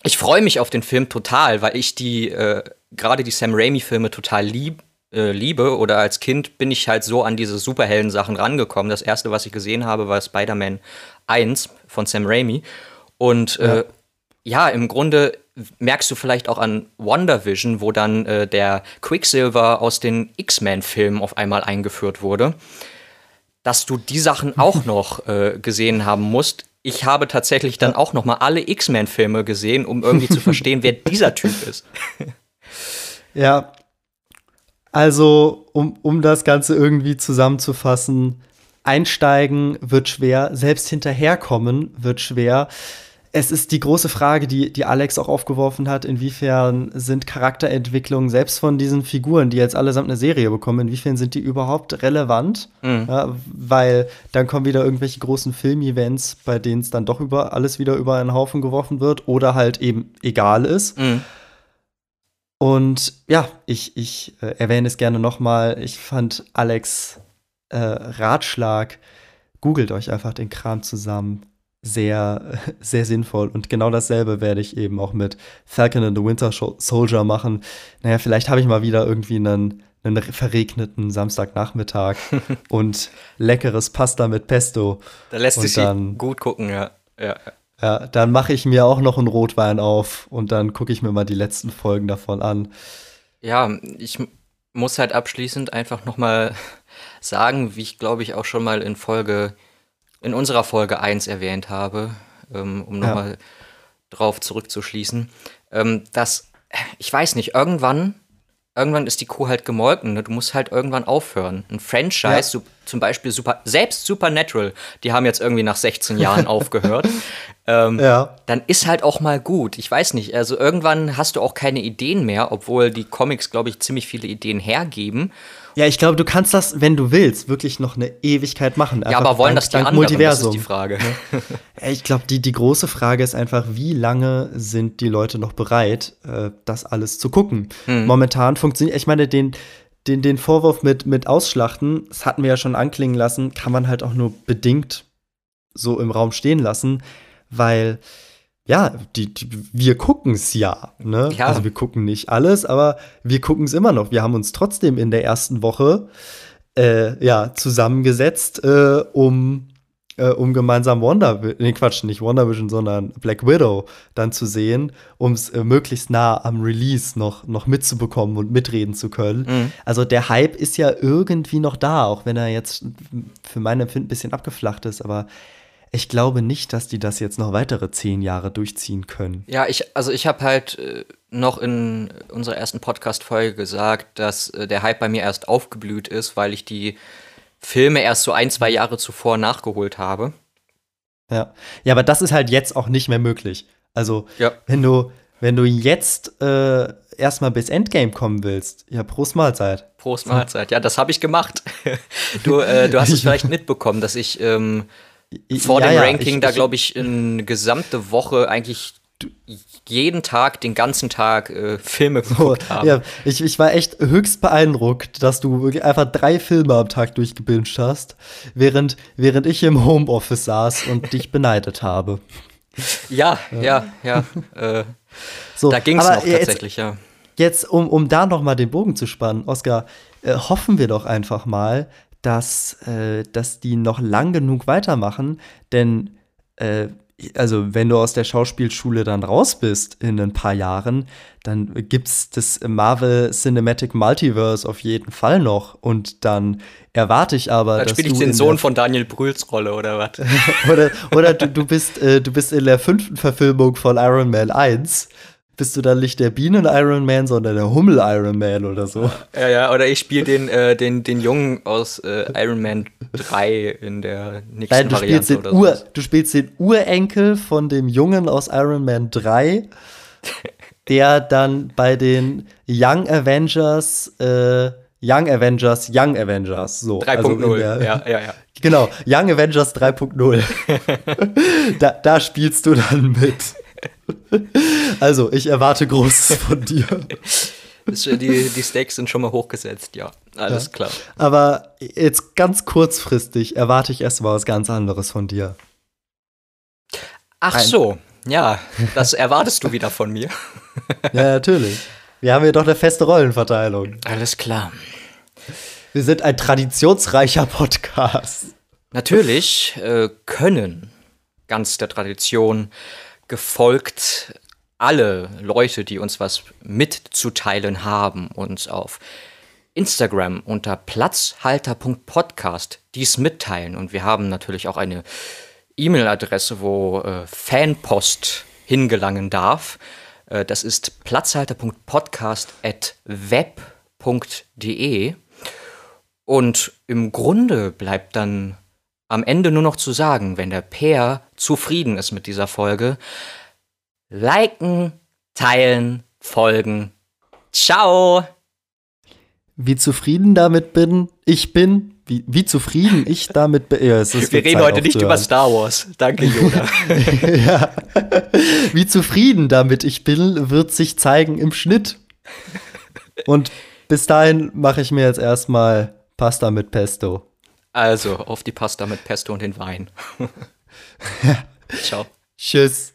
[SPEAKER 2] ich freue mich auf den Film total, weil ich die, äh, gerade die Sam Raimi-Filme total lieb, äh, liebe. Oder als Kind bin ich halt so an diese Superhelden-Sachen rangekommen. Das erste, was ich gesehen habe, war Spider-Man 1 von Sam Raimi. Und äh, ja, im Grunde merkst du vielleicht auch an WandaVision, wo dann äh, der Quicksilver aus den X-Men-Filmen auf einmal eingeführt wurde, dass du die Sachen auch noch äh, gesehen haben musst. Ich habe tatsächlich dann auch noch mal alle X-Men-Filme gesehen, um irgendwie zu verstehen, wer dieser Typ ist.
[SPEAKER 3] Ja. Also, um, um das Ganze irgendwie zusammenzufassen, einsteigen wird schwer, selbst hinterherkommen wird schwer. Es ist die große Frage, die, die Alex auch aufgeworfen hat, inwiefern sind Charakterentwicklungen selbst von diesen Figuren, die jetzt allesamt eine Serie bekommen, inwiefern sind die überhaupt relevant? Ja, weil dann kommen wieder irgendwelche großen Filmevents, bei denen es dann doch über alles wieder über einen Haufen geworfen wird oder halt eben egal ist. Und ja, ich, ich äh, erwähne es gerne nochmal. Ich fand Alex äh, Ratschlag, googelt euch einfach den Kram zusammen, sehr, sehr sinnvoll. Und genau dasselbe werde ich eben auch mit Falcon and the Winter Soldier machen. Naja, vielleicht habe ich mal wieder irgendwie einen, einen verregneten Samstagnachmittag und leckeres Pasta mit Pesto.
[SPEAKER 2] Da lässt sich gut gucken, ja. ja.
[SPEAKER 3] Ja, dann mache ich mir auch noch einen Rotwein auf und dann gucke ich mir mal die letzten Folgen davon an.
[SPEAKER 2] Ja, ich muss halt abschließend einfach noch mal sagen, wie ich glaube ich auch schon mal in Folge, in unserer Folge 1 erwähnt habe, ähm, um noch
[SPEAKER 3] Ja.
[SPEAKER 2] mal drauf zurückzuschließen, ähm, dass, ich weiß nicht, irgendwann, irgendwann ist die Kuh halt gemolken, ne? du musst halt irgendwann aufhören. Ein Franchise,
[SPEAKER 3] Ja.
[SPEAKER 2] so, zum Beispiel super, selbst Supernatural, die haben jetzt irgendwie nach 16 Jahren aufgehört. Ähm,
[SPEAKER 3] Ja.
[SPEAKER 2] dann ist halt auch mal gut. Ich weiß nicht, also irgendwann hast du auch keine Ideen mehr, obwohl die Comics, glaube ich, ziemlich viele Ideen hergeben.
[SPEAKER 3] Ja, ich glaube, du kannst das, wenn du willst, wirklich noch eine Ewigkeit machen.
[SPEAKER 2] ja,
[SPEAKER 3] Einfach
[SPEAKER 2] aber wollen das die anderen? Das
[SPEAKER 3] Multiversum.
[SPEAKER 2] ist die Frage.
[SPEAKER 3] Ja, Ich glaube, die, die große Frage ist einfach, wie lange sind die Leute noch bereit, äh, das alles zu gucken?
[SPEAKER 2] Hm.
[SPEAKER 3] Momentan funktioniert, ich meine, den, den, den Vorwurf mit, mit Ausschlachten, das hatten wir ja schon anklingen lassen, kann man halt auch nur bedingt so im Raum stehen lassen, weil ja, die, die, wir gucken es ja, ne?
[SPEAKER 2] Ja.
[SPEAKER 3] Also wir gucken nicht alles, aber wir gucken es immer noch. Wir haben uns trotzdem in der ersten Woche äh, ja, zusammengesetzt, äh, um, äh, um gemeinsam Wonder, nee, Quatsch, nicht WandaVision, sondern Black Widow dann zu sehen, um es äh, möglichst nah am Release noch, noch mitzubekommen und mitreden zu können.
[SPEAKER 2] Mhm.
[SPEAKER 3] Also der Hype ist ja irgendwie noch da, auch wenn er jetzt für mein Empfinden ein bisschen abgeflacht ist, aber ich glaube nicht, dass die das jetzt noch weitere zehn Jahre durchziehen können.
[SPEAKER 2] Ja, ich, also ich habe halt äh, noch in unserer ersten Podcast-Folge gesagt, dass äh, der Hype bei mir erst aufgeblüht ist, weil ich die Filme erst so ein, zwei Jahre zuvor nachgeholt habe.
[SPEAKER 3] Ja. Ja, aber das ist halt jetzt auch nicht mehr möglich. Also,
[SPEAKER 2] Ja.
[SPEAKER 3] wenn du, wenn du jetzt äh, erstmal bis Endgame kommen willst, ja, Prost Mahlzeit.
[SPEAKER 2] Prost Mahlzeit. Ja, das habe ich gemacht. du, äh, du hast es vielleicht mitbekommen, dass ich ähm, vor
[SPEAKER 3] Ja,
[SPEAKER 2] dem
[SPEAKER 3] ja,
[SPEAKER 2] Ranking
[SPEAKER 3] ich-
[SPEAKER 2] da, glaube ich, eine gesamte Woche eigentlich jeden Tag, den ganzen Tag äh, Filme
[SPEAKER 3] So,
[SPEAKER 2] geguckt habe.
[SPEAKER 3] ja, ich, ich war echt höchst beeindruckt, dass du einfach drei Filme am Tag durchgebinged hast, während, während ich im Homeoffice saß und dich beneidet habe.
[SPEAKER 2] Ja, ja, ja. äh,
[SPEAKER 3] So,
[SPEAKER 2] da ging es noch
[SPEAKER 3] jetzt-
[SPEAKER 2] tatsächlich, ja.
[SPEAKER 3] Jetzt, um, um da noch mal den Bogen zu spannen, Oskar, äh, hoffen wir doch einfach mal, dass, äh, dass die noch lang genug weitermachen, denn äh, also wenn du aus der Schauspielschule dann raus bist in ein paar Jahren, dann gibt's das Marvel Cinematic Multiverse auf jeden Fall noch und dann erwarte ich aber,
[SPEAKER 2] Dann
[SPEAKER 3] dass
[SPEAKER 2] spiele ich
[SPEAKER 3] du
[SPEAKER 2] den Sohn von Daniel Brühls Rolle oder was?
[SPEAKER 3] oder oder du, du, bist, äh, du bist in der fünften Verfilmung von Iron Man 1. Bist du dann nicht der Bienen-Iron Man, sondern der Hummel-Iron Man oder so?
[SPEAKER 2] ja, ja, oder ich spiele den, äh, den, den Jungen aus äh, Iron Man 3 in der nächsten
[SPEAKER 3] Nein, du spielst,
[SPEAKER 2] Variante
[SPEAKER 3] den
[SPEAKER 2] oder
[SPEAKER 3] Ur,
[SPEAKER 2] so.
[SPEAKER 3] du spielst den Urenkel von dem Jungen aus Iron Man 3, der dann bei den Young Avengers, äh, Young Avengers, Young Avengers, so. also in
[SPEAKER 2] 3.0,
[SPEAKER 3] der-
[SPEAKER 2] ja, ja, ja.
[SPEAKER 3] Genau, Young Avengers 3.0. da, da spielst du dann mit. Also, ich erwarte Großes von dir.
[SPEAKER 2] Die, die Stakes sind schon mal hochgesetzt, ja. Alles
[SPEAKER 3] Ja.
[SPEAKER 2] klar.
[SPEAKER 3] Aber jetzt ganz kurzfristig erwarte ich erstmal was ganz anderes von dir.
[SPEAKER 2] Ach
[SPEAKER 3] Ein-
[SPEAKER 2] so, ja, das erwartest du wieder von mir.
[SPEAKER 3] Ja, natürlich. Wir haben hier doch eine feste Rollenverteilung.
[SPEAKER 2] Alles klar.
[SPEAKER 3] Wir sind ein traditionsreicher Podcast.
[SPEAKER 2] Natürlich äh, können ganz der Tradition gefolgt alle Leute, die uns was mitzuteilen haben, uns auf Instagram unter platzhalter.podcast dies mitteilen. Und wir haben natürlich auch eine E-Mail-Adresse, wo äh, Fanpost hingelangen darf. Äh, das ist platzhalter.podcast.web.de. Und im Grunde bleibt dann am Ende nur noch zu sagen, wenn der Peer zufrieden ist mit dieser Folge, liken, teilen, folgen. Ciao!
[SPEAKER 3] Wie zufrieden damit bin, ich bin, wie, wie zufrieden ich damit bin. Ja,
[SPEAKER 2] Wir reden heute nicht über
[SPEAKER 3] aufzuhören.
[SPEAKER 2] Star Wars. Danke, Yoda.
[SPEAKER 3] ja. Wie zufrieden damit ich bin, wird sich zeigen im Schnitt. Und bis dahin mache ich mir jetzt erstmal Pasta mit Pesto.
[SPEAKER 2] Also, auf die Pasta mit Pesto und den Wein. Ciao.
[SPEAKER 3] Tschüss.